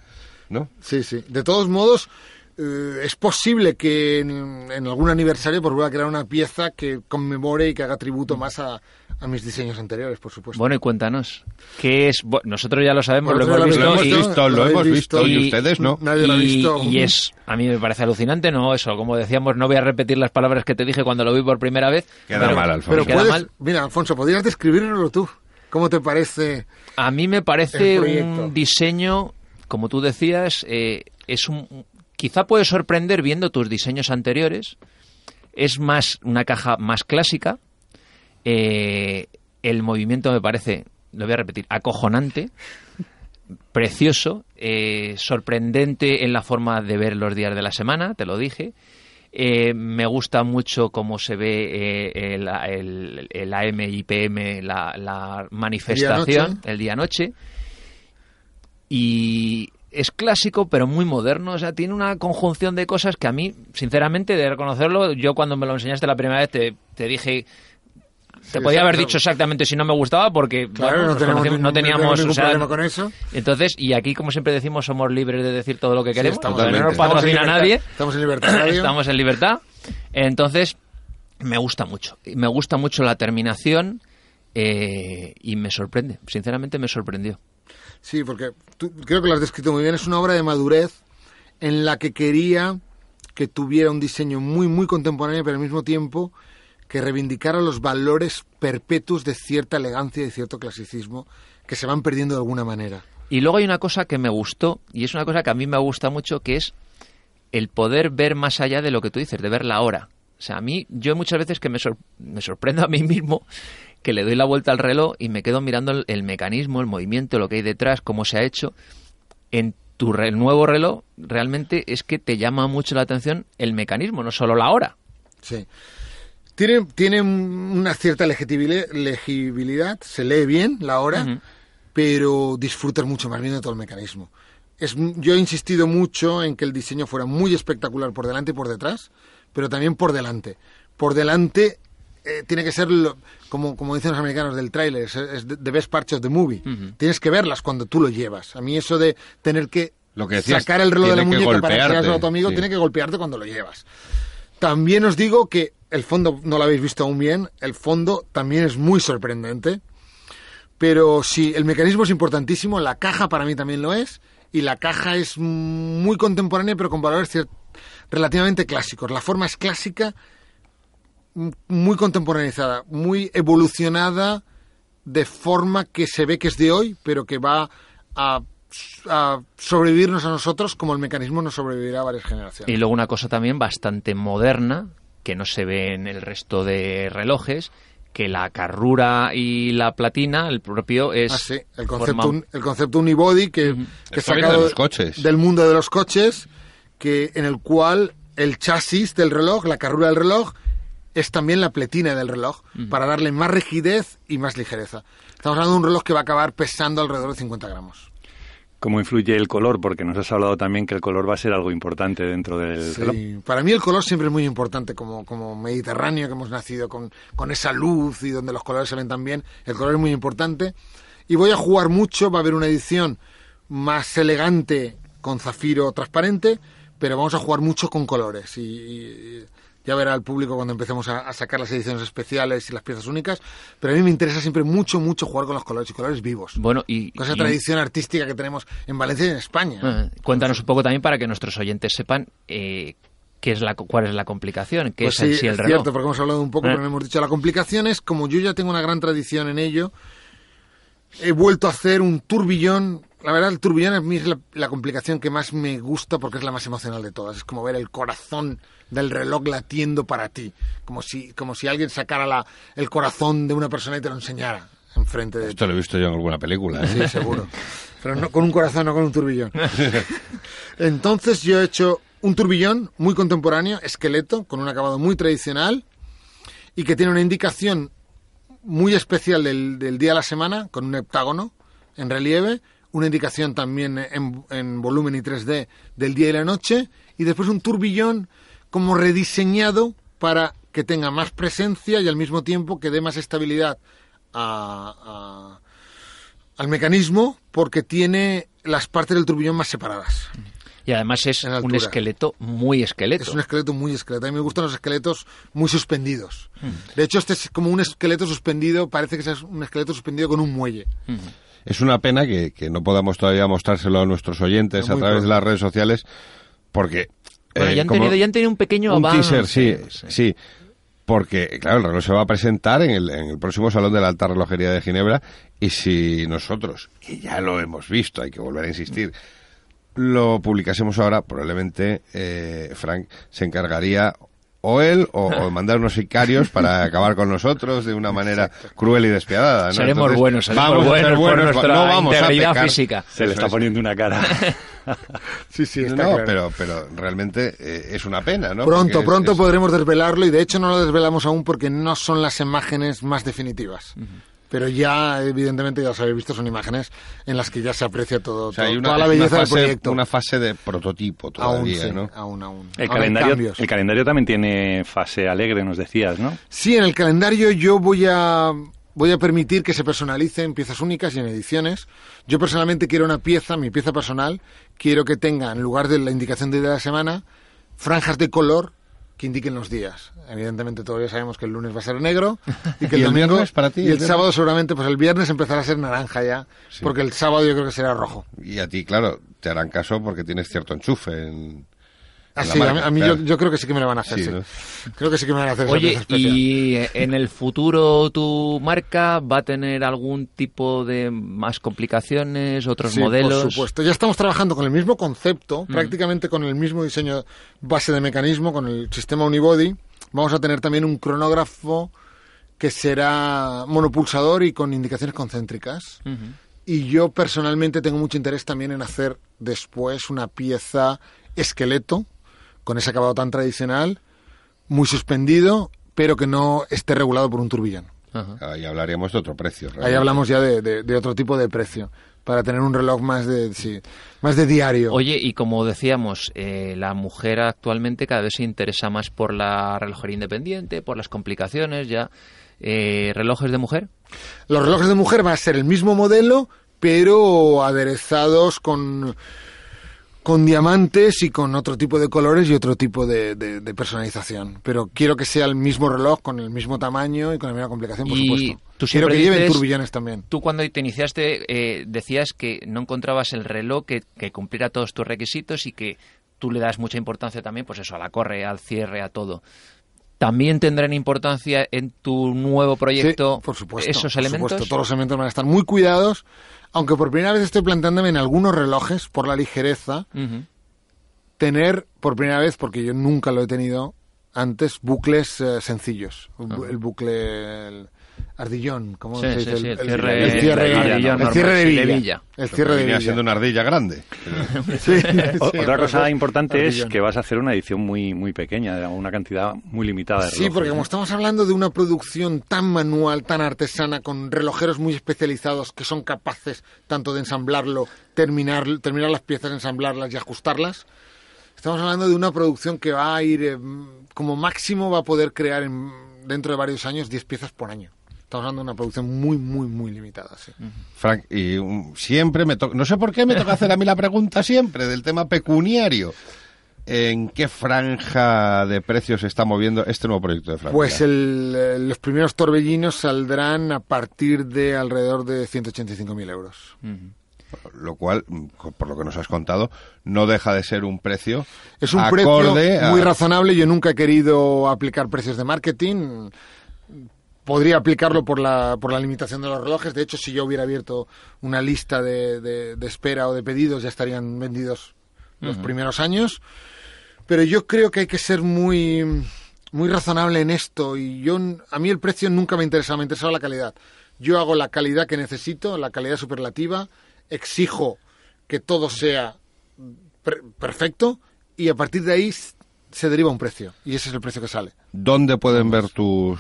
¿No? Sí, sí. De todos modos, eh, es posible que en, algún aniversario pues voy a crear una pieza que conmemore y que haga tributo más a, mis diseños anteriores, por supuesto. Bueno, y cuéntanos, ¿qué es? nosotros ya lo sabemos, lo, hemos visto, lo hemos visto, y, ustedes no. Nadie lo ha visto. Y es, a mí me parece alucinante, ¿no? Eso, como decíamos, no voy a repetir las palabras que te dije cuando lo vi por primera vez. Queda mal, Alfonso. Pero puedes, mira, Alfonso, podrías describirlo tú. ¿Cómo te parece? A mí me parece un diseño, como tú decías, eh, es un, quizá puede sorprender viendo tus diseños anteriores. Es más una caja más clásica. Eh, el movimiento me parece, lo voy a repetir, acojonante, precioso, eh, sorprendente en la forma de ver los días de la semana, te lo dije. Eh, me gusta mucho cómo se ve eh, el, el, el, AM y PM, la, manifestación, el día-noche. Y es clásico, pero muy moderno. O sea, tiene una conjunción de cosas que a mí, sinceramente, de reconocerlo, yo cuando me lo enseñaste la primera vez te, te dije te podía haber dicho exactamente si no me gustaba porque no, teníamos, ningún problema con eso. Entonces, y aquí como siempre decimos, somos libres de decir todo lo que queremos, no nos patrocina nadie. Estamos en libertad. estamos en libertad. Entonces, me gusta mucho. Me gusta mucho la terminación eh, y me sorprende. Sinceramente me sorprendió. Sí, porque creo que lo has descrito muy bien. Es una obra de madurez en la que quería que tuviera un diseño muy, muy contemporáneo, pero al mismo tiempo que reivindicara los valores perpetuos de cierta elegancia y cierto clasicismo que se van perdiendo de alguna manera. Y luego hay una cosa que me gustó, y es una cosa que a mí me gusta mucho, que es el poder ver más allá de lo que tú dices, de ver la hora. O sea, a mí, yo muchas veces que me, me sorprendo a mí mismo que le doy la vuelta al reloj y me quedo mirando el, mecanismo, el movimiento, lo que hay detrás, cómo se ha hecho. En tu nuevo reloj, realmente es que te llama mucho la atención el mecanismo, no solo la hora. Sí. Tiene, tiene una cierta legibilidad, se lee bien la hora, pero disfrutas mucho más viendo todo el mecanismo. Es, yo he insistido mucho en que el diseño fuera muy espectacular por delante y por detrás, pero también por delante. Por delante eh, tiene que ser, como, como dicen los americanos del tráiler, es, the best part of the movie. Tienes que verlas cuando tú lo llevas. A mí eso de tener que, sacar el reloj de la muñeca para a tu amigo tiene que golpearte cuando lo llevas. También os digo que el fondo no lo habéis visto aún bien, el fondo también es muy sorprendente, pero sí, el mecanismo es importantísimo, la caja para mí también lo es, y la caja es muy contemporánea pero con valores relativamente clásicos. La forma es clásica, muy contemporaneizada, muy evolucionada de forma que se ve que es de hoy, pero que va a a sobrevivirnos a nosotros como el mecanismo nos sobrevivirá a varias generaciones. Y luego una cosa también bastante moderna, que no se ve en el resto de relojes, que la carrura y la platina, el propio es... Ah, sí, el concepto, el concepto unibody que, que sacado del mundo de los coches, que en el cual el chasis del reloj, la carrura del reloj, es también la pletina del reloj, para darle más rigidez y más ligereza. Estamos hablando de un reloj que va a acabar pesando alrededor de 50 gramos cómo influye el color, porque nos has hablado también que el color va a ser algo importante dentro del reloj. Sí, para mí el color siempre es muy importante, como, como mediterráneo que hemos nacido con, con esa luz y donde los colores se ven tan bien, el color es muy importante. Y voy a jugar mucho, va a haber una edición más elegante con zafiro transparente, pero vamos a jugar mucho con colores y, y ya verá el público cuando empecemos a, a, sacar las ediciones especiales y las piezas únicas, pero a mí me interesa siempre mucho, mucho jugar con los colores y colores vivos. Bueno, y... Con esa y- tradición artística que tenemos en Valencia y en España. Eh, cuéntanos un poco también para que nuestros oyentes sepan eh, qué es la, cuál es la complicación, qué Pues es sí, en sí el es reloj. cierto, porque hemos hablado un poco, Eh. pero no hemos dicho. La complicación es, como yo ya tengo una gran tradición en ello, he vuelto a hacer un turbillón. La verdad, el turbillón a es la, la complicación que más me gusta porque es la más emocional de todas. Es como ver el corazón del reloj latiendo para ti. Como si, como si alguien sacara la, el corazón de una persona y te lo enseñara enfrente de ti. Esto lo he visto yo en alguna película. ¿eh? Sí, seguro. Pero no con un corazón, no con un turbillón. Entonces yo he hecho un turbillón muy contemporáneo, esqueleto, con un acabado muy tradicional y que tiene una indicación muy especial del, del día de la semana, con un heptágono en relieve, una indicación también en, en volumen y 3D del día y la noche, y después un turbillón como rediseñado para que tenga más presencia y al mismo tiempo que dé más estabilidad a- a- al mecanismo porque tiene las partes del turbillón más separadas. Y además es un esqueleto muy esqueleto. Es un esqueleto muy esqueleto. A mí me gustan los esqueletos muy suspendidos. Mm. De hecho, este es como un esqueleto suspendido, parece que es un esqueleto suspendido con un muelle. Es una pena que, que no podamos todavía mostrárselo a nuestros oyentes a través de las redes sociales, porque... Bueno, eh, ya, han como- tenido, ya han tenido un pequeño un avance. teaser, sí, sí. Porque, claro, el reloj se va a presentar en el, en el próximo Salón de la Alta Relojería de Ginebra y si nosotros, que ya lo hemos visto, hay que volver a insistir, lo publicásemos ahora, probablemente eh, Frank se encargaría o él o, o mandar unos sicarios para acabar con nosotros de una manera cruel y despiadada. ¿no? Seremos Entonces, buenos, seremos vamos a buenos ser por buenos, nuestra no vamos a pecar. física. Se le está es. poniendo una cara. Sí, sí, no, pero, pero realmente eh, es una pena, ¿no? Pronto, Porque pronto es- podremos desvelarlo y de hecho no lo desvelamos aún porque no son las imágenes más definitivas. Pero ya, evidentemente, ya os habéis visto, son imágenes en las que ya se aprecia todo, o sea, hay todo- una, toda la belleza del fase, proyecto. una fase de prototipo aún, todavía, sí, ¿no? aún, aún. El hay calendario, cambios. el calendario también tiene fase alegre, nos decías, ¿no? Sí, en el calendario yo voy a voy a permitir que se personalicen piezas únicas y en ediciones. Yo personalmente quiero una pieza, mi pieza personal, quiero que tenga en lugar de la indicación de día de la semana franjas de color que indiquen los días. Evidentemente todavía sabemos que el lunes va a ser negro y que ¿Y el el domingo viernes para ti, y el sábado seguramente pues el viernes empezará a ser naranja ya, Sí. porque el sábado yo creo que será rojo. Y a ti, claro, te harán caso porque tienes cierto enchufe en... Ah, sí, a mí, marca, a mí claro. yo, yo creo que sí que me lo van a hacer. Sí, sí. ¿no? Creo que sí que me van a hacer. Oye. ¿y en el futuro tu marca va a tener algún tipo de más complicaciones, otros Sí, modelos? Por supuesto. Ya estamos trabajando con el mismo concepto, prácticamente con el mismo diseño base de mecanismo, con el sistema Unibody. Vamos a tener también un cronógrafo que será monopulsador y con indicaciones concéntricas. Y yo personalmente tengo mucho interés también en hacer después una pieza esqueleto, con ese acabado tan tradicional, muy suspendido, pero que no esté regulado por un turbillón. Ajá. Ahí hablaríamos de otro precio. Ahí realmente. hablamos ya de, de- de otro tipo de precio, para tener un reloj más de, sí, más de diario. Oye, y como decíamos, eh, la mujer actualmente cada vez se interesa más por la relojería independiente, por las complicaciones ya. Eh, ¿Relojes de mujer? Los relojes de mujer van a ser el mismo modelo, pero aderezados con, con diamantes y con otro tipo de colores y otro tipo de, de- de personalización. Pero quiero que sea el mismo reloj, con el mismo tamaño y con la misma complicación, por Y supuesto. tú quiero que lleven turbillones también. Tú cuando te iniciaste eh, decías que no encontrabas el reloj que, que cumpliera todos tus requisitos y que tú le das mucha importancia también, pues eso, a la corre, al cierre, a todo. ¿También tendrán importancia en tu nuevo proyecto Sí, por supuesto, esos por elementos? supuesto, todos los elementos van a estar muy cuidados, aunque por primera vez estoy planteándome en algunos relojes, por la ligereza, tener por primera vez, porque yo nunca lo he tenido antes, bucles eh, sencillos. El bu- El bucle, el, ardillón, ¿cómo Sí, se sí, dice? sí, El, el cierre- el cierre, el ardillón el cierre normal, de sí, Villa. de Villa. El cierre de Venía Villa. siendo una ardilla grande. Sí, O- sí, Otra cosa importante es que vas a hacer una edición muy muy pequeña, de una cantidad muy limitada de Sí, relojes, porque ¿no? como estamos hablando de una producción tan manual, tan artesana, con relojeros muy especializados que son capaces tanto de ensamblarlo, terminar, terminar las piezas, ensamblarlas y ajustarlas, estamos hablando de una producción que va a ir, eh, como máximo va a poder crear en- dentro de varios años 10 piezas por año. Estamos hablando de una producción muy, muy, muy limitada. Sí. Frank, y um, siempre me toca, no sé por qué me toca hacer a mí la pregunta siempre del tema pecuniario. ¿En qué franja de precios se está moviendo este nuevo proyecto de Frank? Pues el, los primeros torbellinos saldrán a partir de alrededor de 185.000 euros. Lo cual, mm, por lo que nos has contado, no deja de ser un precio Es un acorde precio a- muy razonable. Yo nunca he querido aplicar precios de marketing. Podría aplicarlo por la, por la limitación de los relojes. De hecho, si yo hubiera abierto una lista de, de- de espera o de pedidos, ya estarían vendidos los primeros años. Pero yo creo que hay que ser muy, muy razonable en esto. Y yo, a mí el precio nunca me interesa, me interesa la calidad. Yo hago la calidad que necesito, la calidad superlativa. Exijo que todo sea per- perfecto y a partir de ahí se deriva un precio y ese es el precio que sale. ¿Dónde pueden ver tus,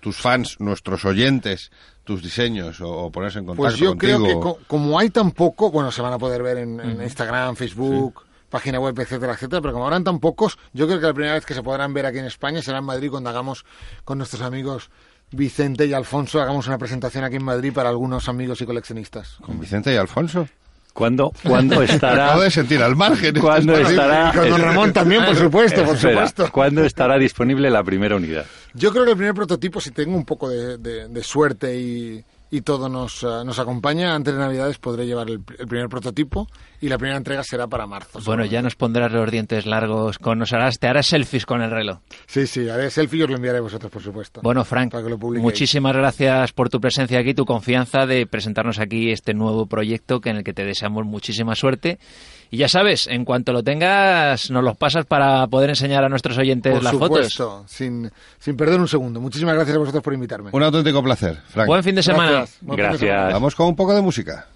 tus fans, nuestros oyentes, tus diseños o, o ponerse en contacto Pues yo contigo? creo que co- como hay tan poco, bueno, se van a poder ver en, en Instagram, Facebook, página web, etcétera, etcétera, pero como habrán tan pocos, yo creo que la primera vez que se podrán ver aquí en España será en Madrid cuando hagamos con nuestros amigos Vicente y Alfonso, hagamos una presentación aquí en Madrid para algunos amigos y coleccionistas. ¿Con Vicente y Alfonso? ¿Cuándo, ¿Cuándo estará? Acabo de sentir al margen. ¿Cuándo estará? Y con don Ramón también, por supuesto, por Espera, supuesto. ¿Cuándo estará disponible la primera unidad? Yo creo que el primer prototipo, si tengo un poco de, de- de suerte y, y todo nos, eh, nos acompaña, antes de Navidades podré llevar el, el primer prototipo y la primera entrega será para marzo. Bueno, ya nos pondrás los dientes largos, con, nos harás, te harás selfies con el reloj. Sí, sí, haré selfie y os lo enviaré a vosotros, por supuesto. Bueno, Frank, Para que lo publiquéis. muchísimas gracias por tu presencia aquí, tu confianza de presentarnos aquí este nuevo proyecto que en el que te deseamos muchísima suerte. Y ya sabes, en cuanto lo tengas, nos los pasas para poder enseñar a nuestros oyentes Por las fotos. supuesto, sin, sin perder un segundo. Muchísimas gracias a vosotros por invitarme. Un auténtico placer, Frank. Buen fin de semana. Gracias. Buen fin de Gracias. semana. Vamos con un poco de música.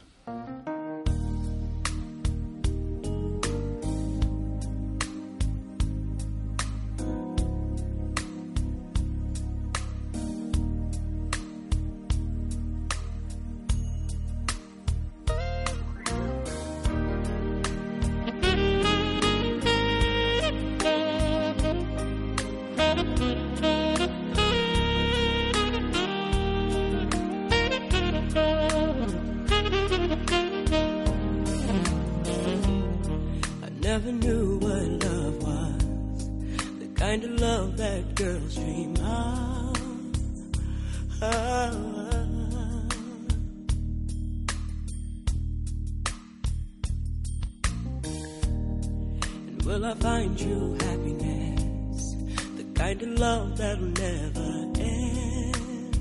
I find true happiness, the kind of love that'll never end?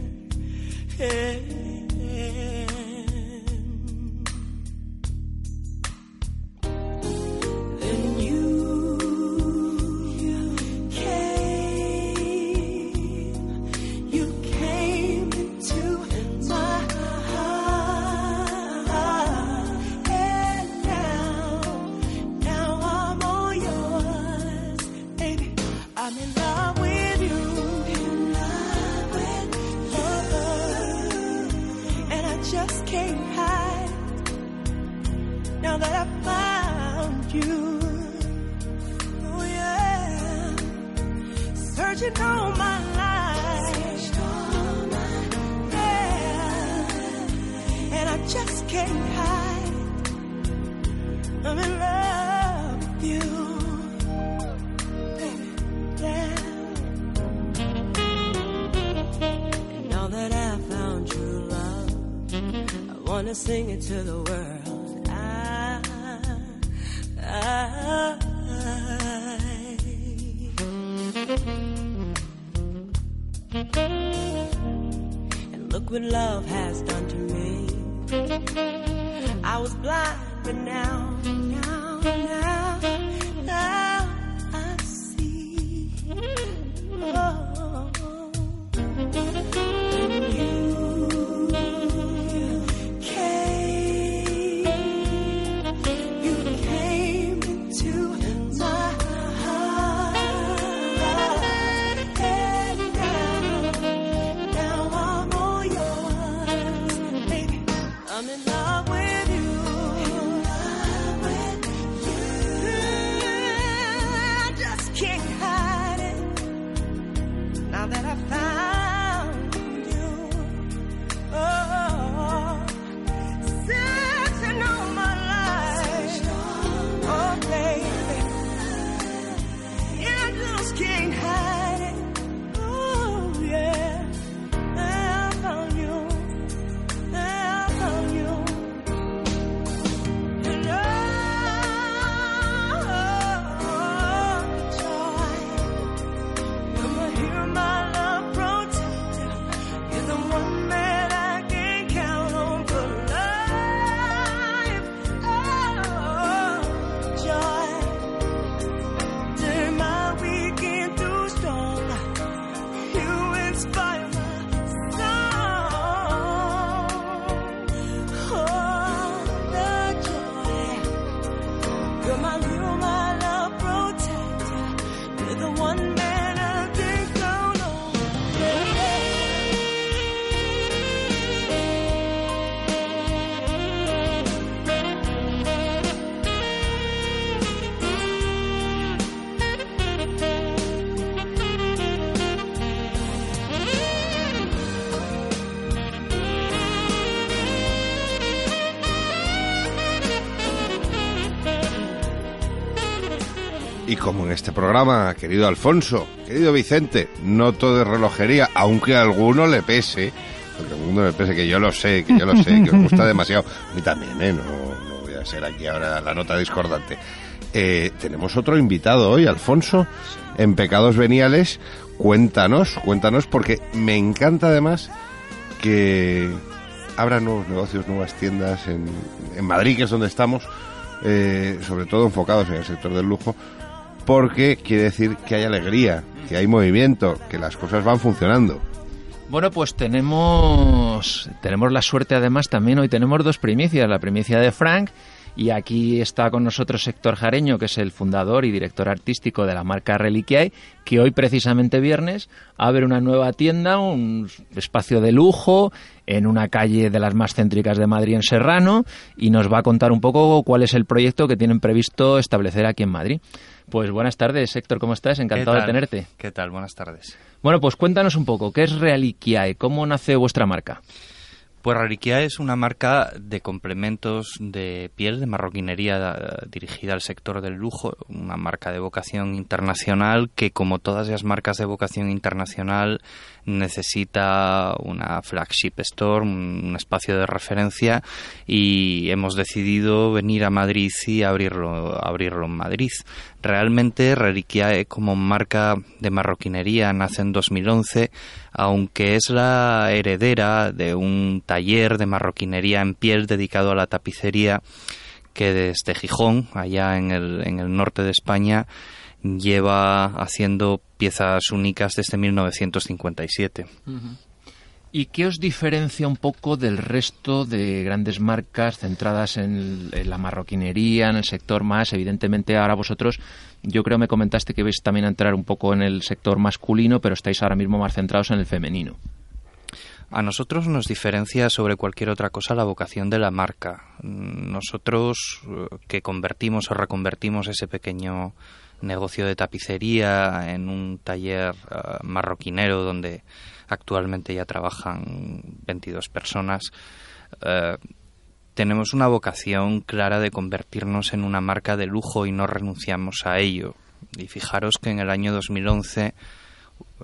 end. Como en este programa, querido Alfonso, querido Vicente, no todo es relojería, aunque a alguno le pese, porque a alguno le pese, que yo lo sé, que yo lo sé, que os gusta demasiado. A mí también, ¿eh? No, no voy a ser aquí ahora la nota discordante. Eh, tenemos otro invitado hoy, Alfonso, en Pecados Veniales. Cuéntanos, cuéntanos, porque me encanta además que abran nuevos negocios, nuevas tiendas en, en Madrid, que es donde estamos, eh, sobre todo enfocados en el sector del lujo, porque quiere decir que hay alegría, que hay movimiento, que las cosas van funcionando. Bueno, pues tenemos, tenemos la suerte además también, hoy tenemos dos primicias, la primicia de Frank y aquí está con nosotros Héctor Jareño, que es el fundador y director artístico de la marca Reliquiae, que hoy precisamente viernes abre una nueva tienda, un espacio de lujo en una calle de las más céntricas de Madrid, en Serrano, y nos va a contar un poco cuál es el proyecto que tienen previsto establecer aquí en Madrid. Pues buenas tardes, Héctor, ¿cómo estás? Encantado de tenerte. ¿Qué tal? Buenas tardes. Bueno, pues cuéntanos un poco, ¿qué es Reliquiae? ¿Cómo nace vuestra marca? Pues Reliquiae es una marca de complementos de piel, de marroquinería eh, dirigida al sector del lujo, una marca de vocación internacional que, como todas las marcas de vocación internacional, necesita una flagship store, un espacio de referencia y hemos decidido venir a Madrid y abrirlo, abrirlo en Madrid. Realmente Reliquiae como marca de marroquinería nace en 2011, aunque es la heredera de un taller de marroquinería en piel dedicado a la tapicería que desde Gijón, allá en el, en el norte de España, lleva haciendo piezas únicas desde 1957. ¿Y qué os diferencia un poco del resto de grandes marcas centradas en, en, la marroquinería, en el sector más? Evidentemente, ahora vosotros, yo creo me comentaste que vais también a entrar un poco en el sector masculino, pero estáis ahora mismo más centrados en el femenino. A nosotros nos diferencia sobre cualquier otra cosa la vocación de la marca. Nosotros que convertimos o reconvertimos ese pequeño negocio de tapicería en un taller uh, marroquinero donde actualmente ya trabajan 22 personas. Uh, tenemos una vocación clara de convertirnos en una marca de lujo y no renunciamos a ello. Y fijaros que en el año 2011,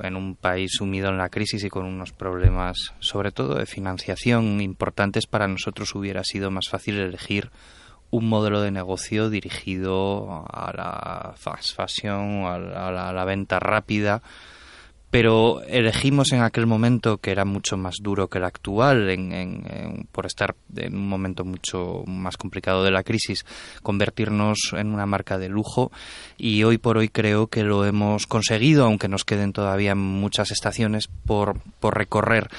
en un país sumido en la crisis y con unos problemas, sobre todo de financiación, importantes para nosotros, hubiera sido más fácil elegir un modelo de negocio dirigido a la fast fashion, a la, a la, a la venta rápida, pero elegimos en aquel momento que era mucho más duro que el actual en, en, por estar en un momento mucho más complicado de la crisis convertirnos en una marca de lujo. Y hoy por hoy creo que lo hemos conseguido aunque nos queden todavía muchas estaciones por, por recorrer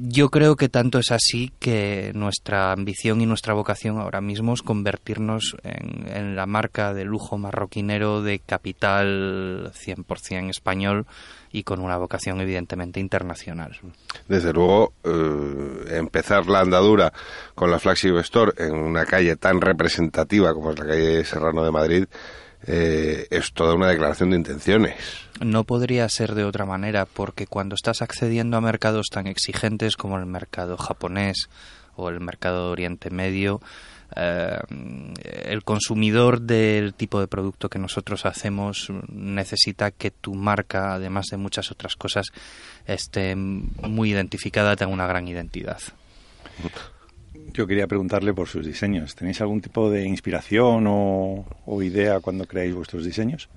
yo creo que tanto es así que nuestra ambición y nuestra vocación ahora mismo es convertirnos en, la marca de lujo marroquinero de capital 100% español y con una vocación evidentemente internacional. Desde luego, eh, empezar la andadura con la Flagship Store en una calle tan representativa como es la calle Serrano de Madrid eh, es toda una declaración de intenciones. No podría ser de otra manera, porque cuando estás accediendo a mercados tan exigentes como el mercado japonés o el mercado de Oriente Medio, eh, el consumidor del tipo de producto que nosotros hacemos necesita que tu marca, además de muchas otras cosas, esté muy identificada, tenga una gran identidad. Yo quería preguntarle por sus diseños. ¿Tenéis algún tipo de inspiración o, o idea cuando creáis vuestros diseños?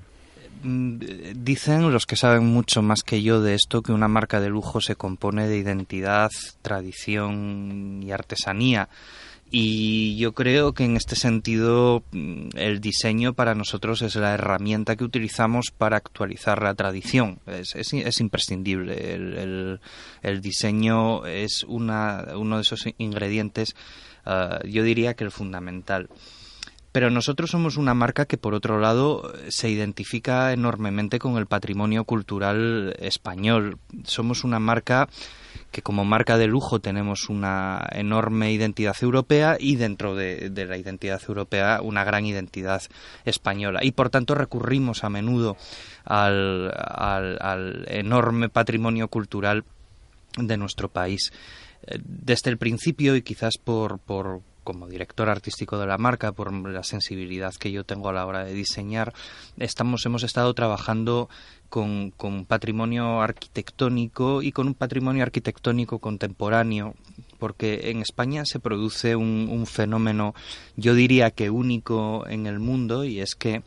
Dicen los que saben mucho más que yo de esto que una marca de lujo se compone de identidad, tradición y artesanía. Y yo creo que en este sentido el diseño para nosotros es la herramienta que utilizamos para actualizar la tradición. Es, es, es imprescindible. El, el, el, diseño es una, uno de esos ingredientes, uh, yo diría que el fundamental. Pero nosotros somos una marca que, por otro lado, se identifica enormemente con el patrimonio cultural español. Somos una marca que como marca de lujo tenemos una enorme identidad europea y dentro de, la identidad europea una gran identidad española. Y por tanto recurrimos a menudo al, al, enorme patrimonio cultural de nuestro país. Desde el principio y quizás por como director artístico de la marca, por la sensibilidad que yo tengo a la hora de diseñar, estamos, hemos estado trabajando con, con patrimonio arquitectónico y con un patrimonio arquitectónico contemporáneo, porque en España se produce un, un fenómeno, yo diría que único en el mundo, y es que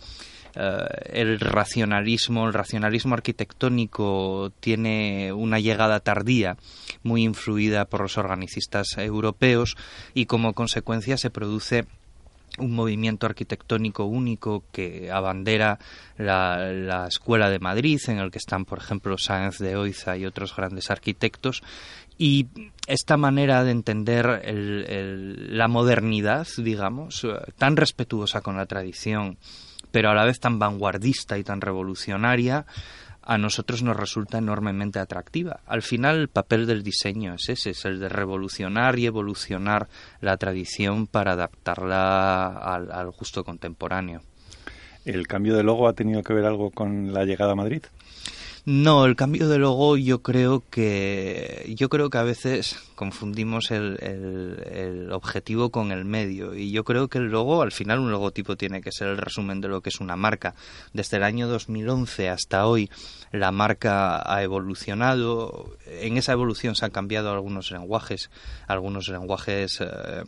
el racionalismo, el racionalismo arquitectónico tiene una llegada tardía, muy influida por los organicistas europeos, y como consecuencia se produce un movimiento arquitectónico único que abandera la, la, Escuela de Madrid, en el que están, por ejemplo, Sáenz de Oiza y otros grandes arquitectos. Y esta manera de entender el, la modernidad, digamos, eh, tan respetuosa con la tradición, pero a la vez tan vanguardista y tan revolucionaria, a nosotros nos resulta enormemente atractiva. Al final el papel del diseño es ese, es el de revolucionar y evolucionar la tradición para adaptarla al, al gusto contemporáneo. ¿El cambio de logo ha tenido que ver algo con la llegada a Madrid? No, el cambio de logo yo creo que yo creo que a veces confundimos el, el, objetivo con el medio y yo creo que el logo al final un logotipo tiene que ser el resumen de lo que es una marca. Desde el año 2011 hasta hoy la marca ha evolucionado. En esa evolución se han cambiado algunos lenguajes, algunos lenguajes eh,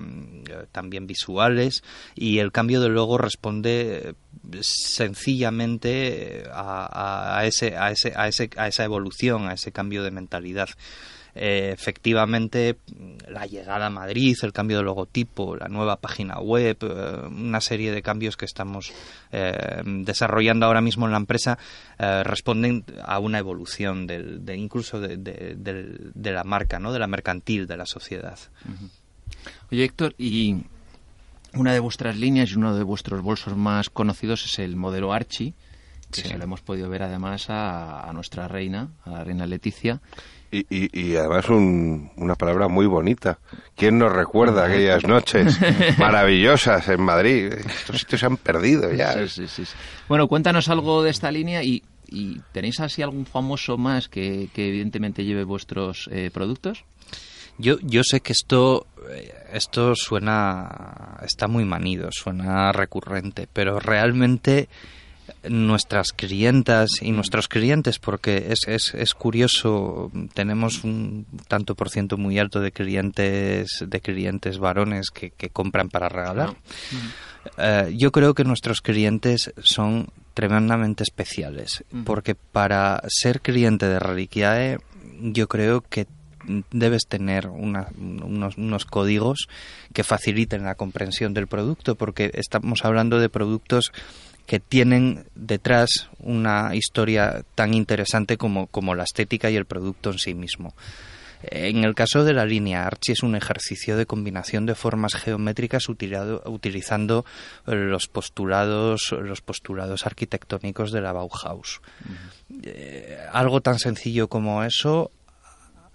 también visuales y el cambio de logo responde sencillamente a, a, ese, a, ese, a, ese, a esa evolución, a ese cambio de mentalidad. Eh, efectivamente, la llegada a Madrid, el cambio de logotipo, la nueva página web, eh, una serie de cambios que estamos eh, desarrollando ahora mismo en la empresa eh, responden a una evolución del, de, incluso de, de, de, la marca, ¿no? de la mercantil, de la sociedad. Oye, Héctor, y una de vuestras líneas y uno de vuestros bolsos más conocidos es el modelo Archie, que sí. se lo hemos podido ver además a, a, nuestra reina, a la reina Leticia. Y, y, y además un, una palabra muy bonita. ¿Quién nos recuerda aquellas noches maravillosas en Madrid? Estos sitios se han perdido ya. Sí, sí, sí. Bueno, cuéntanos algo de esta línea y, y ¿tenéis así algún famoso más que, que evidentemente lleve vuestros eh, productos? Yo, yo sé que esto, esto suena, está muy manido, suena recurrente, pero realmente nuestras clientas y nuestros clientes, porque es, es, es curioso, tenemos un tanto por ciento muy alto de clientes, de clientes varones que, que compran para regalar. Uh, yo creo que nuestros clientes son tremendamente especiales, uh -huh. porque para ser cliente de Reliquiae, yo creo que debes tener una, unos, unos, códigos que faciliten la comprensión del producto, porque estamos hablando de productos que tienen detrás una historia tan interesante como, como la estética y el producto en sí mismo. En el caso de la línea Archie es un ejercicio de combinación de formas geométricas utilizado, utilizando los postulados, los postulados arquitectónicos de la Bauhaus. Uh -huh. eh, algo tan sencillo como eso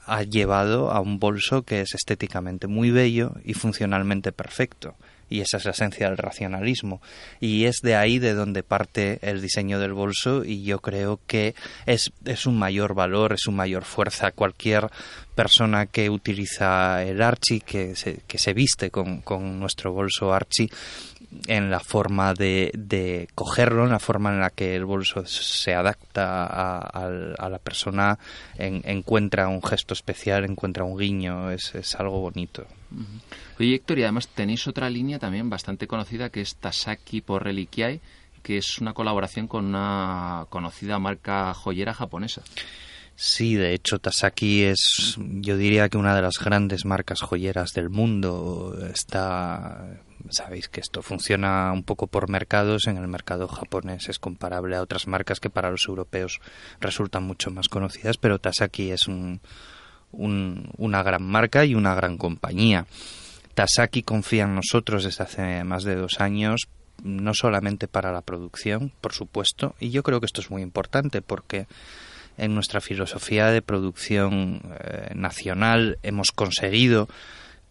ha llevado a un bolso que es estéticamente muy bello y funcionalmente perfecto. Y esa es la esencia del racionalismo. Y es de ahí de donde parte el diseño del bolso y yo creo que es, es un mayor valor, es un mayor fuerza. Cualquier persona que utiliza el Archie, que se, que se viste con, con nuestro bolso Archie, en la forma de, de, cogerlo, en la forma en la que el bolso se adapta a, a, a la persona, en, encuentra un gesto especial, encuentra un guiño, es, es algo bonito. Uh -huh. Oye, Héctor, y además tenéis otra línea también bastante conocida que es Tasaki por Reliquiae, que es una colaboración con una conocida marca joyera japonesa. Sí, de hecho, Tasaki es, yo diría que una de las grandes marcas joyeras del mundo. Está sabéis que esto funciona un poco por mercados. En el mercado japonés es comparable a otras marcas que para los europeos resultan mucho más conocidas, pero Tasaki es un, un, una gran marca y una gran compañía. Tasaki confía en nosotros desde hace más de dos años, no solamente para la producción, por supuesto, y yo creo que esto es muy importante porque en nuestra filosofía de producción eh, nacional hemos conseguido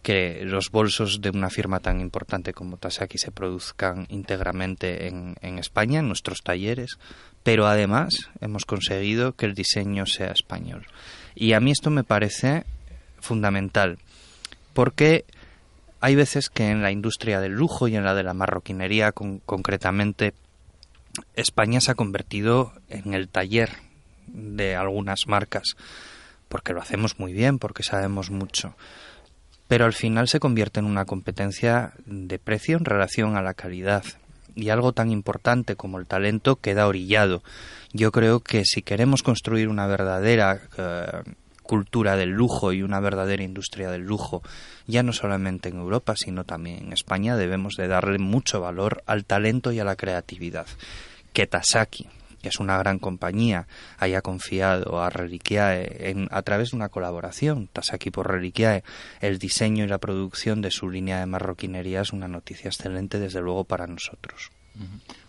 que los bolsos de una firma tan importante como Tasaki se produzcan íntegramente en, en, España, en nuestros talleres, pero además hemos conseguido que el diseño sea español. Y a mí esto me parece fundamental, porque hay veces que en la industria del lujo y en la de la marroquinería concretamente, España se ha convertido en el taller de algunas marcas, porque lo hacemos muy bien, porque sabemos mucho. Pero al final se convierte en una competencia de precio en relación a la calidad. Y algo tan importante como el talento queda orillado. Yo creo que si queremos construir una verdadera eh, cultura del lujo y una verdadera industria del lujo, ya no solamente en Europa, sino también en España, debemos de darle mucho valor al talento y a la creatividad. Que Tasaki, que es una gran compañía, haya confiado a Reliquiae en, a través de una colaboración, Tasaki por Reliquiae, el diseño y la producción de su línea de marroquinería es una noticia excelente, desde luego, para nosotros.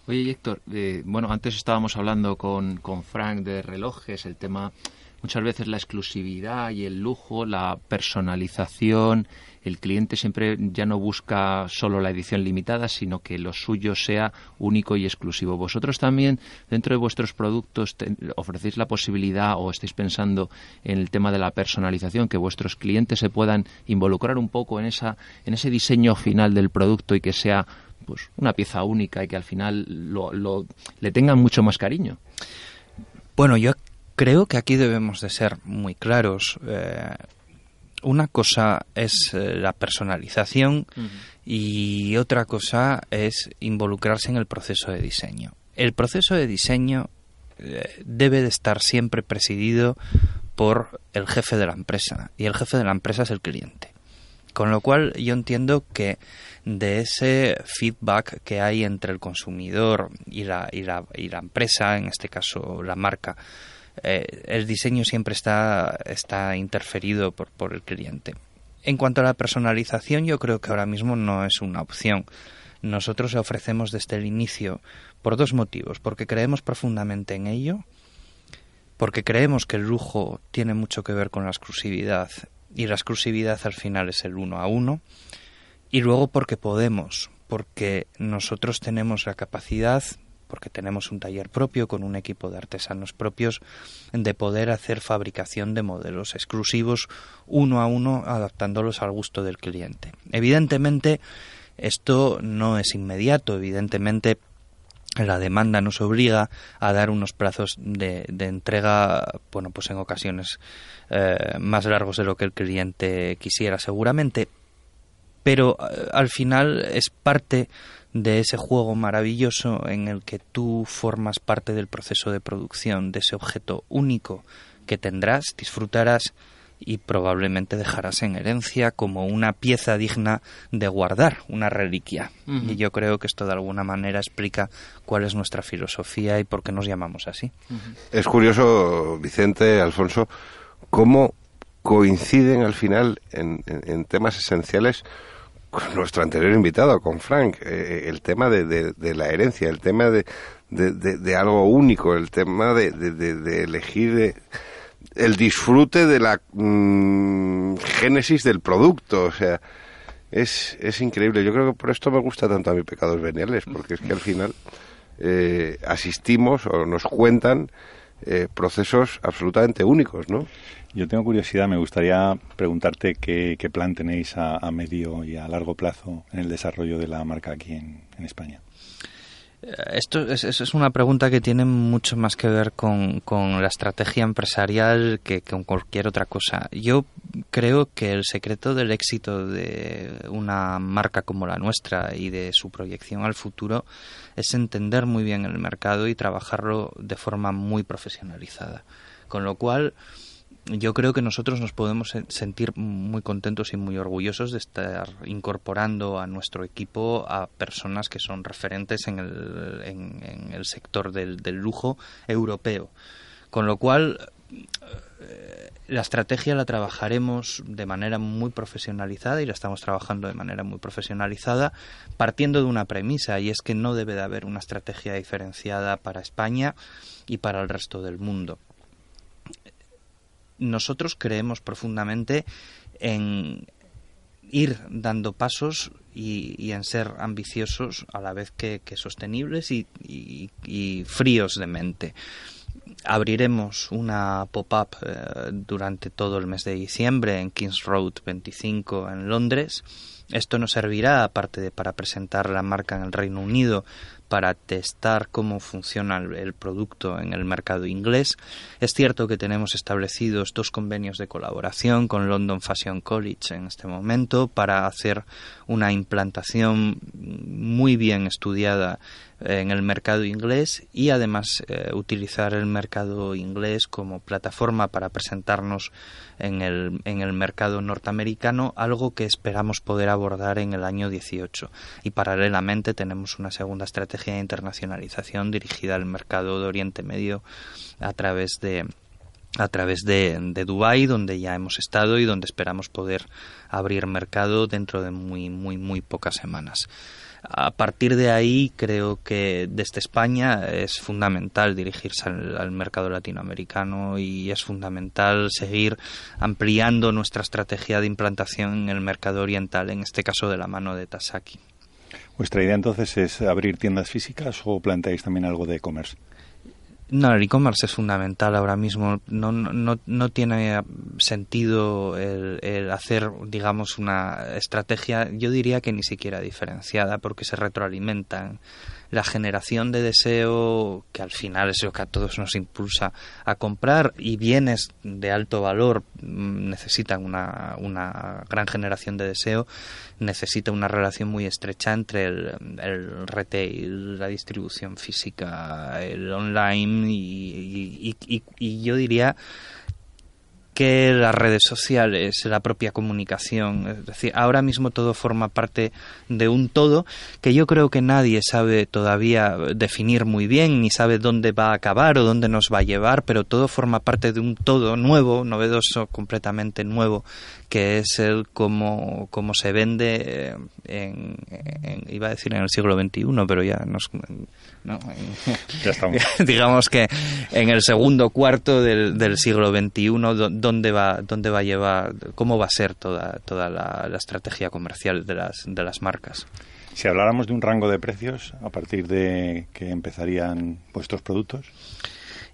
Oye, Héctor, eh, bueno, antes estábamos hablando con, con Frank de relojes, el tema muchas veces la exclusividad y el lujo, la personalización, el cliente siempre ya no busca solo la edición limitada, sino que lo suyo sea único y exclusivo. Vosotros también, dentro de vuestros productos, ofrecéis la posibilidad o estáis pensando en el tema de la personalización, que vuestros clientes se puedan involucrar un poco en, esa, en ese diseño final del producto y que sea pues una pieza única y que al final lo, le tengan mucho más cariño. Bueno, yo Creo que aquí debemos de ser muy claros. Eh, una cosa es eh, la personalización y otra cosa es involucrarse en el proceso de diseño. El proceso de diseño eh, debe de estar siempre presidido por el jefe de la empresa y el jefe de la empresa es el cliente. Con lo cual yo entiendo que de ese feedback que hay entre el consumidor y la, y la, y la empresa, en este caso la marca, eh, el diseño siempre está, está interferido por, por el cliente. En cuanto a la personalización, yo creo que ahora mismo no es una opción. Nosotros ofrecemos desde el inicio por dos motivos. Porque creemos profundamente en ello, porque creemos que el lujo tiene mucho que ver con la exclusividad y la exclusividad al final es el uno a uno, y luego porque podemos, porque nosotros tenemos la capacidad porque tenemos un taller propio con un equipo de artesanos propios, de poder hacer fabricación de modelos exclusivos uno a uno, adaptándolos al gusto del cliente. Evidentemente, esto no es inmediato, evidentemente la demanda nos obliga a dar unos plazos de, entrega, bueno, pues en ocasiones eh, más largos de lo que el cliente quisiera seguramente, pero eh, al final es parte de ese juego maravilloso en el que tú formas parte del proceso de producción de ese objeto único que tendrás, disfrutarás y probablemente dejarás en herencia como una pieza digna de guardar, una reliquia. Y yo creo que esto de alguna manera explica cuál es nuestra filosofía y por qué nos llamamos así. Es curioso, Vicente, Alfonso, cómo coinciden al final en temas esenciales con nuestro anterior invitado, con Frank, eh, el tema de, la herencia, el tema de, de algo único, el tema de, elegir el disfrute de la mm, génesis del producto, o sea, es, es increíble. Yo creo que por esto me gusta tanto a mis pecados veniales, porque es que al final eh, asistimos o nos cuentan eh, procesos absolutamente únicos, ¿no? Yo tengo curiosidad, me gustaría preguntarte qué, plan tenéis a, medio y a largo plazo en el desarrollo de la marca aquí en, España. Eh, esto es, una pregunta que tiene mucho más que ver con, la estrategia empresarial que, con cualquier otra cosa. Yo creo que el secreto del éxito de una marca como la nuestra y de su proyección al futuro es entender muy bien el mercado y trabajarlo de forma muy profesionalizada. Con lo cual, yo creo que nosotros nos podemos sentir muy contentos y muy orgullosos de estar incorporando a nuestro equipo a personas que son referentes en el, en, el sector del, del, lujo europeo. Con lo cual, eh, la estrategia la trabajaremos de manera muy profesionalizada y la estamos trabajando de manera muy profesionalizada partiendo de una premisa y es que no debe de haber una estrategia diferenciada para España y para el resto del mundo nosotros creemos profundamente en ir dando pasos y, en ser ambiciosos a la vez que, sostenibles y, fríos de mente. abriremos una pop-up eh, durante todo el mes de diciembre en Kings Road 25 en Londres. Esto nos servirá, aparte de para presentar la marca en el Reino Unido, para testar cómo funciona el, producto en el mercado inglés. Es cierto que tenemos establecidos dos convenios de colaboración con London Fashion College en este momento para hacer una implantación muy bien estudiada en el mercado inglés y además eh, utilizar el mercado inglés como plataforma para presentarnos en el, en el mercado norteamericano, algo que esperamos poder abordar en el año 18. Y paralelamente tenemos una segunda estrategia de internacionalización dirigida al mercado de Oriente Medio a través de a través de, de Dubái, donde ya hemos estado y donde esperamos poder abrir mercado dentro de muy, muy, muy pocas semanas. A partir de ahí creo que desde España es fundamental dirigirse al, mercado latinoamericano y es fundamental seguir ampliando nuestra estrategia de implantación en el mercado oriental, en este caso de la mano de Tasaki. ¿Vuestra idea entonces es abrir tiendas físicas o planteáis también algo de e-commerce? No, el e-commerce es fundamental ahora mismo. No, no, no tiene sentido el, el, hacer, digamos, una estrategia, yo diría que ni siquiera diferenciada, porque se retroalimentan la generación de deseo, que al final es lo que a todos nos impulsa a comprar, y bienes de alto valor mm, necesitan una, una gran generación de deseo, necesita una relación muy estrecha entre el, retail, la distribución física, el online y, y yo diría que las redes sociales, la propia comunicación. Es decir, ahora mismo todo forma parte de un todo que yo creo que nadie sabe todavía definir muy bien, ni sabe dónde va a acabar o dónde nos va a llevar, pero todo forma parte de un todo nuevo, novedoso, completamente nuevo, que es el cómo, cómo se vende en, iba a decir en el siglo XXI, pero ya nos... ya estamos. digamos que en el segundo cuarto del, del siglo XXI, ¿dónde va, dónde va a llevar, cómo va a ser toda, toda la, la estrategia comercial de las, de las marcas? Si habláramos de un rango de precios, a partir de que empezarían vuestros productos.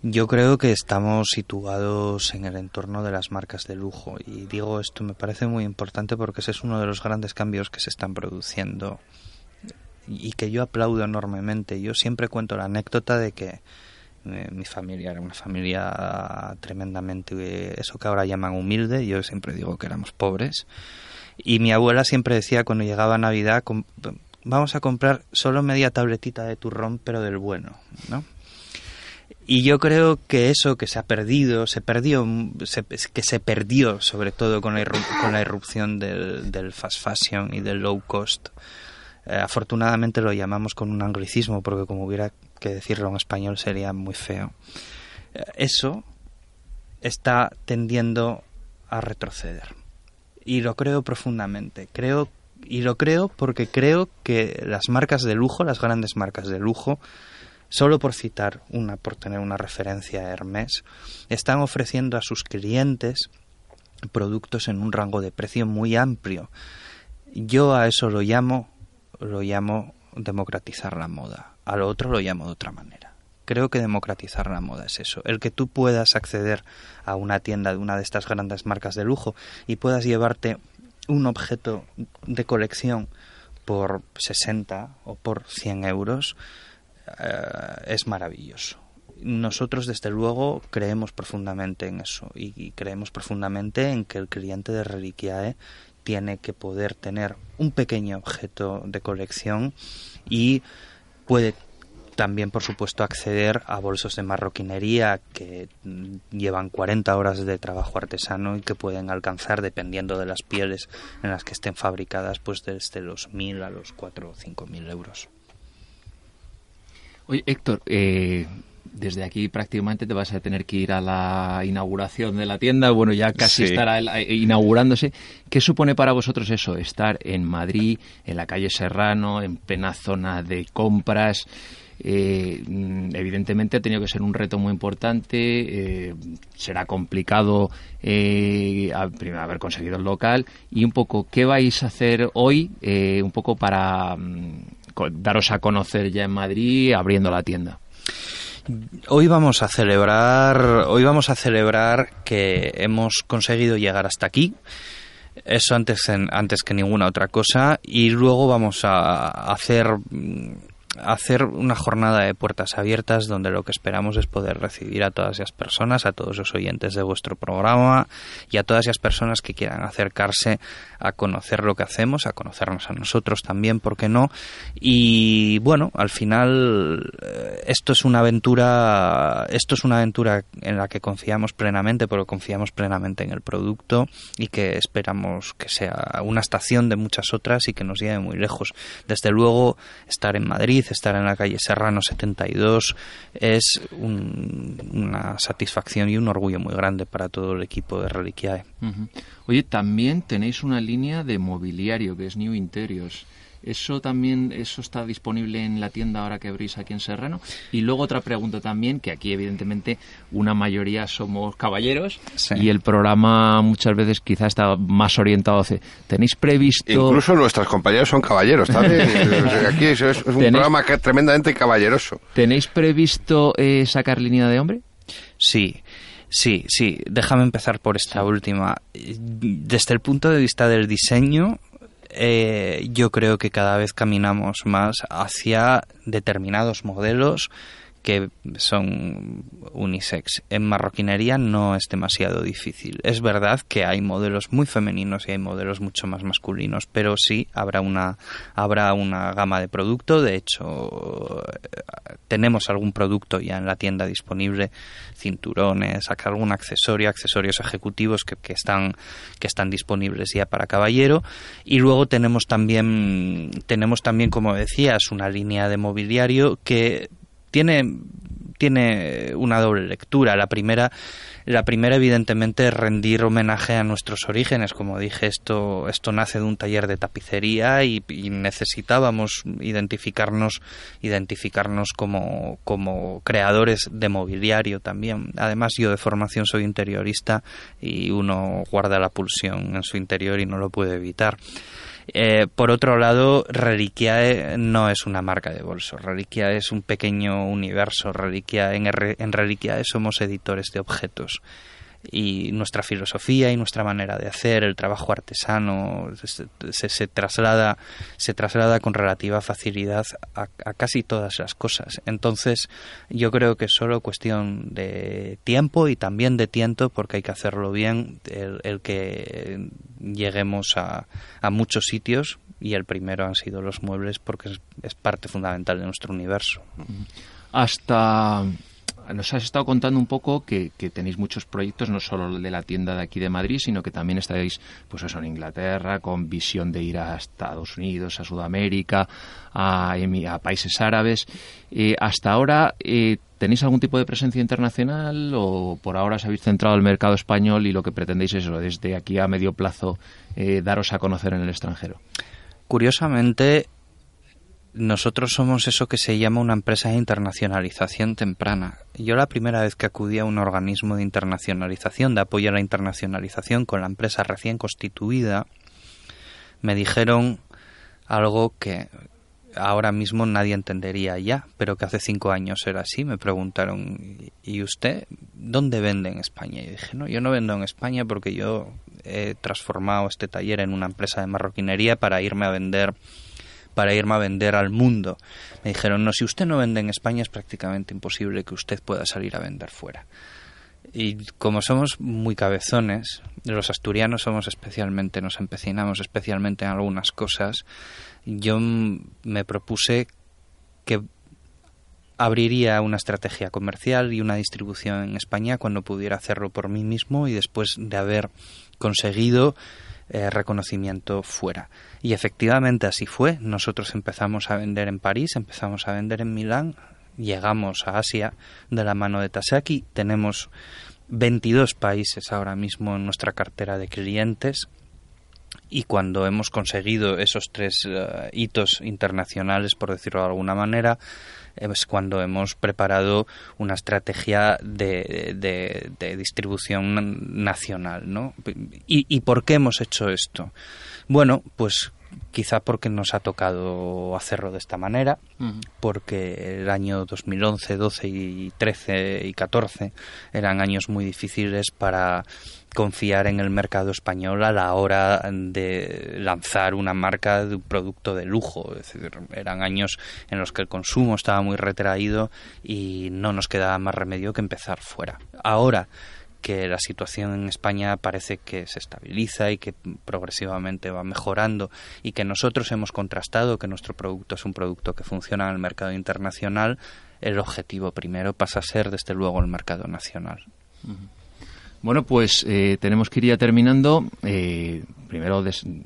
Yo creo que estamos situados en el entorno de las marcas de lujo y digo esto me parece muy importante porque ese es uno de los grandes cambios que se están produciendo y que yo aplaudo enormemente. Yo siempre cuento la anécdota de que eh, mi familia era una familia tremendamente, eso que ahora llaman humilde, yo siempre digo que éramos pobres. Y mi abuela siempre decía cuando llegaba Navidad, vamos a comprar solo media tabletita de turrón, pero del bueno, ¿no? Y yo creo que eso que se ha perdido, se perdió, que se perdió sobre todo con la, con la irrupción del, del, fast fashion y del low cost. Eh, afortunadamente lo llamamos con un anglicismo porque como hubiera que decirlo en español sería muy feo. Eh, eso está tendiendo a retroceder. Y lo creo profundamente. Creo y lo creo porque creo que las marcas de lujo, las grandes marcas de lujo, Solo por citar una, por tener una referencia a Hermes, están ofreciendo a sus clientes productos en un rango de precio muy amplio. Yo a eso lo llamo, lo llamo democratizar la moda. A lo otro lo llamo de otra manera. Creo que democratizar la moda es eso, el que tú puedas acceder a una tienda de una de estas grandes marcas de lujo y puedas llevarte un objeto de colección por 60 o por 100 euros, es maravilloso. Nosotros, desde luego, creemos profundamente en eso y, creemos profundamente en que el cliente de Reliquiae tiene que poder tener un pequeño objeto de colección y puede también, por supuesto, acceder a bolsos de marroquinería que llevan 40 horas de trabajo artesano y que pueden alcanzar, dependiendo de las pieles en las que estén fabricadas, pues desde los 1.000 a los 4 o 5.000 euros. Oye, Héctor, eh, desde aquí prácticamente te vas a tener que ir a la inauguración de la tienda. Bueno, ya casi estará eh, inaugurándose. ¿Qué supone para vosotros eso? Estar en Madrid, en la calle Serrano, en plena zona de compras. Eh, evidentemente ha tenido que ser un reto muy importante, será complicado haber conseguido el local y un poco qué vais a hacer hoy, un poco para mm, daros a conocer ya en Madrid abriendo la tienda? Hoy vamos a celebrar, hoy vamos a celebrar que hemos conseguido llegar hasta aquí. Eso antes, antes que ninguna otra cosa. Y luego vamos a hacer hacer una jornada de puertas abiertas donde lo que esperamos es poder recibir a todas esas personas, a todos los oyentes de vuestro programa y a todas esas personas que quieran acercarse a conocer lo que hacemos, a conocernos a nosotros también, ¿por qué no? Y bueno, al final eh, esto es una aventura, esto es una aventura en la que confiamos plenamente, pero confiamos plenamente en el producto y que esperamos que sea una estación de muchas otras y que nos lleve muy lejos. Desde luego, estar en Madrid, estar en la calle Serrano 72 es un- una satisfacción y un orgullo muy grande para todo el equipo de Reliquiae. Ujú. Oye, también tenéis una línea de mobiliario que es New Interiors. Eso también, eso está disponible en la tienda ahora que abrís aquí en Serrano. Y luego otra pregunta también, que aquí evidentemente una mayoría somos caballeros Sí. y el programa muchas veces quizá está más orientado hacia... ¿Tenéis previsto... Incluso nuestros compañeros son caballeros, ¿sabes? Aquí es, es un Tenéis- programa que- tremendamente caballeroso. ¿Tenéis previsto eh, sacar línea de hombre? Sí, sí, sí. Déjame empezar por esta última. Desde el punto de vista del diseño, eh, yo creo que cada vez caminamos más hacia determinados modelos que son unisex. En marroquinería no es demasiado difícil. Es verdad que hay modelos muy femeninos y hay modelos mucho más masculinos, pero sí habrá una habrá una gama de producto. De hecho, eh, tenemos algún producto ya en la tienda disponible, cinturones, algún accesorio, accesorios ejecutivos que, que están que están disponibles ya para caballero y luego tenemos también tenemos también como decías una línea de mobiliario que tiene tiene una doble lectura. La primera, la primera evidentemente es rendir homenaje a nuestros orígenes. Como dije, esto, esto nace de un taller de tapicería y, y necesitábamos identificarnos, identificarnos como, como creadores de mobiliario también. Además, yo de formación soy interiorista y uno guarda la pulsión en su interior y no lo puede evitar. Eh, por otro lado, Reliquiae no es una marca de bolso. Reliquiae es un pequeño universo. Reliquiae, en, en Reliquiae somos editores de objetos. Y nuestra filosofía y nuestra manera de hacer, el trabajo artesano, se, se- traslada, se traslada con relativa facilidad a, casi todas las cosas. Entonces, yo creo que es solo cuestión de tiempo y también de tiento, porque hay que hacerlo bien, el, que lleguemos a, muchos sitios y el primero han sido los muebles porque es parte fundamental de nuestro universo. hasta nos has estado contando un poco que, tenéis muchos proyectos, no solo de la tienda de aquí de Madrid, sino que también estáis, pues eso, en Inglaterra, con visión de ir a Estados Unidos, a Sudamérica, a, países árabes. Eh, hasta ahora, eh, ¿tenéis algún tipo de presencia internacional o por ahora os habéis centrado en el mercado español y lo que pretendéis es desde aquí a medio plazo, eh, daros a conocer en el extranjero? Curiosamente, nosotros somos eso que se llama una empresa de internacionalización temprana. Yo la primera vez que acudí a un organismo de internacionalización, de apoyo a la internacionalización con la empresa recién constituida, me dijeron algo que ahora mismo nadie entendería ya, pero que hace cinco años era así. Me preguntaron, ¿y usted dónde vende en España? Y dije, no, yo no vendo en España porque yo he transformado este taller en una empresa de marroquinería para irme a vender para irme a vender al mundo. Me dijeron, no, si usted no vende en España es prácticamente imposible que usted pueda salir a vender fuera. Y como somos muy cabezones, los asturianos somos especialmente, nos empecinamos especialmente en algunas cosas, yo me propuse que abriría una estrategia comercial y una distribución en España cuando pudiera hacerlo por mí mismo y después de haber conseguido eh, reconocimiento fuera. Y efectivamente así fue. Nosotros empezamos a vender en París, empezamos a vender en Milán, llegamos a Asia de la mano de Tasaki, tenemos 22 países ahora mismo en nuestra cartera de clientes y cuando hemos conseguido esos tres eh, hitos internacionales, por decirlo de alguna manera, es cuando hemos preparado una estrategia de, de- de distribución nacional, ¿no? ¿Y, ¿Y por qué hemos hecho esto? Bueno, pues quizá porque nos ha tocado hacerlo de esta manera, porque el año 2011, 12 y 13 y 14 eran años muy difíciles para confiar en el mercado español a la hora de lanzar una marca de un producto de lujo. Es decir, eran años en los que el consumo estaba muy retraído y no nos quedaba más remedio que empezar fuera. Ahora que la situación en España parece que se estabiliza y que progresivamente va mejorando y que nosotros hemos contrastado que nuestro producto es un producto que funciona en el mercado internacional, el objetivo primero pasa a ser desde luego el mercado nacional. Bueno, pues eh, tenemos que ir ya terminando. Eh, primero,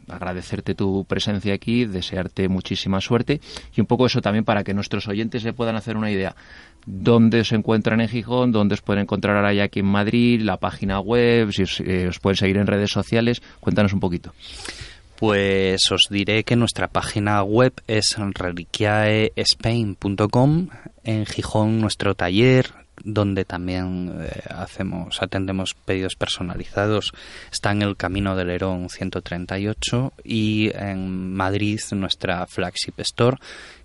agradecerte tu presencia aquí, desearte muchísima suerte y un poco eso también para que nuestros oyentes se puedan hacer una idea. ¿Dónde se encuentran en Gijón? ¿Dónde os pueden encontrar ahora ya aquí en Madrid? ¿La página web? Si os, eh, os pueden seguir en redes sociales. Cuéntanos un poquito. Pues os diré que nuestra página web es reliquiaespain.com. En Gijón nuestro taller donde también eh, hacemos atendemos pedidos personalizados. Está en el Camino del Herón 138 y en Madrid nuestra flagship store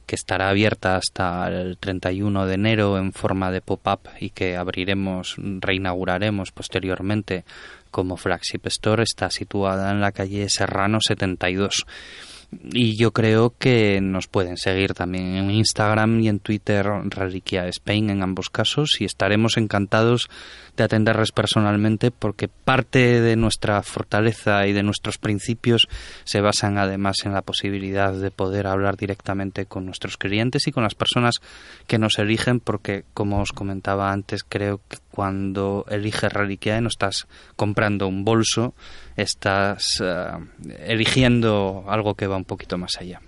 que estará abierta hasta el 31 de enero en forma de pop-up y que abriremos, reinauguraremos posteriormente como flagship store, está situada en la calle Serrano 72 y yo creo que nos pueden seguir también en Instagram y en Twitter Reliquia Spain en ambos casos y estaremos encantados de atenderles personalmente porque parte de nuestra fortaleza y de nuestros principios se basan además en la posibilidad de poder hablar directamente con nuestros clientes y con las personas que nos eligen porque como os comentaba antes creo que cuando eliges Reliquia no estás comprando un bolso estás eh, eligiendo algo que va un poquito más allá.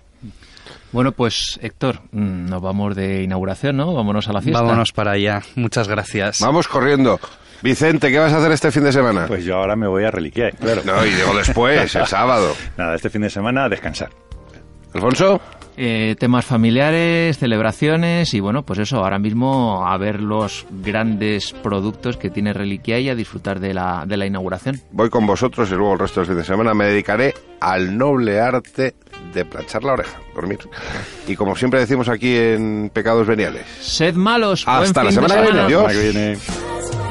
Bueno, pues Héctor, mm, nos vamos de inauguración, ¿no? Vámonos a la fiesta. Vámonos para allá. Muchas gracias. Vamos corriendo. Vicente, ¿qué vas a hacer este fin de semana? Pues yo ahora me voy a reliquiar, claro. No, y digo después, el sábado. Nada, este fin de semana a descansar. Alfonso. Eh, temas familiares, celebraciones y bueno, pues eso, ahora mismo a ver los grandes productos que tiene Reliquia y a disfrutar de la, de la inauguración. Voy con vosotros y luego el resto del fin de semana me dedicaré al noble arte de planchar la oreja, dormir. Y como siempre decimos aquí en Pecados Veniales. Sed malos. buen Hasta la fin de semana que viene. semana. Adiós.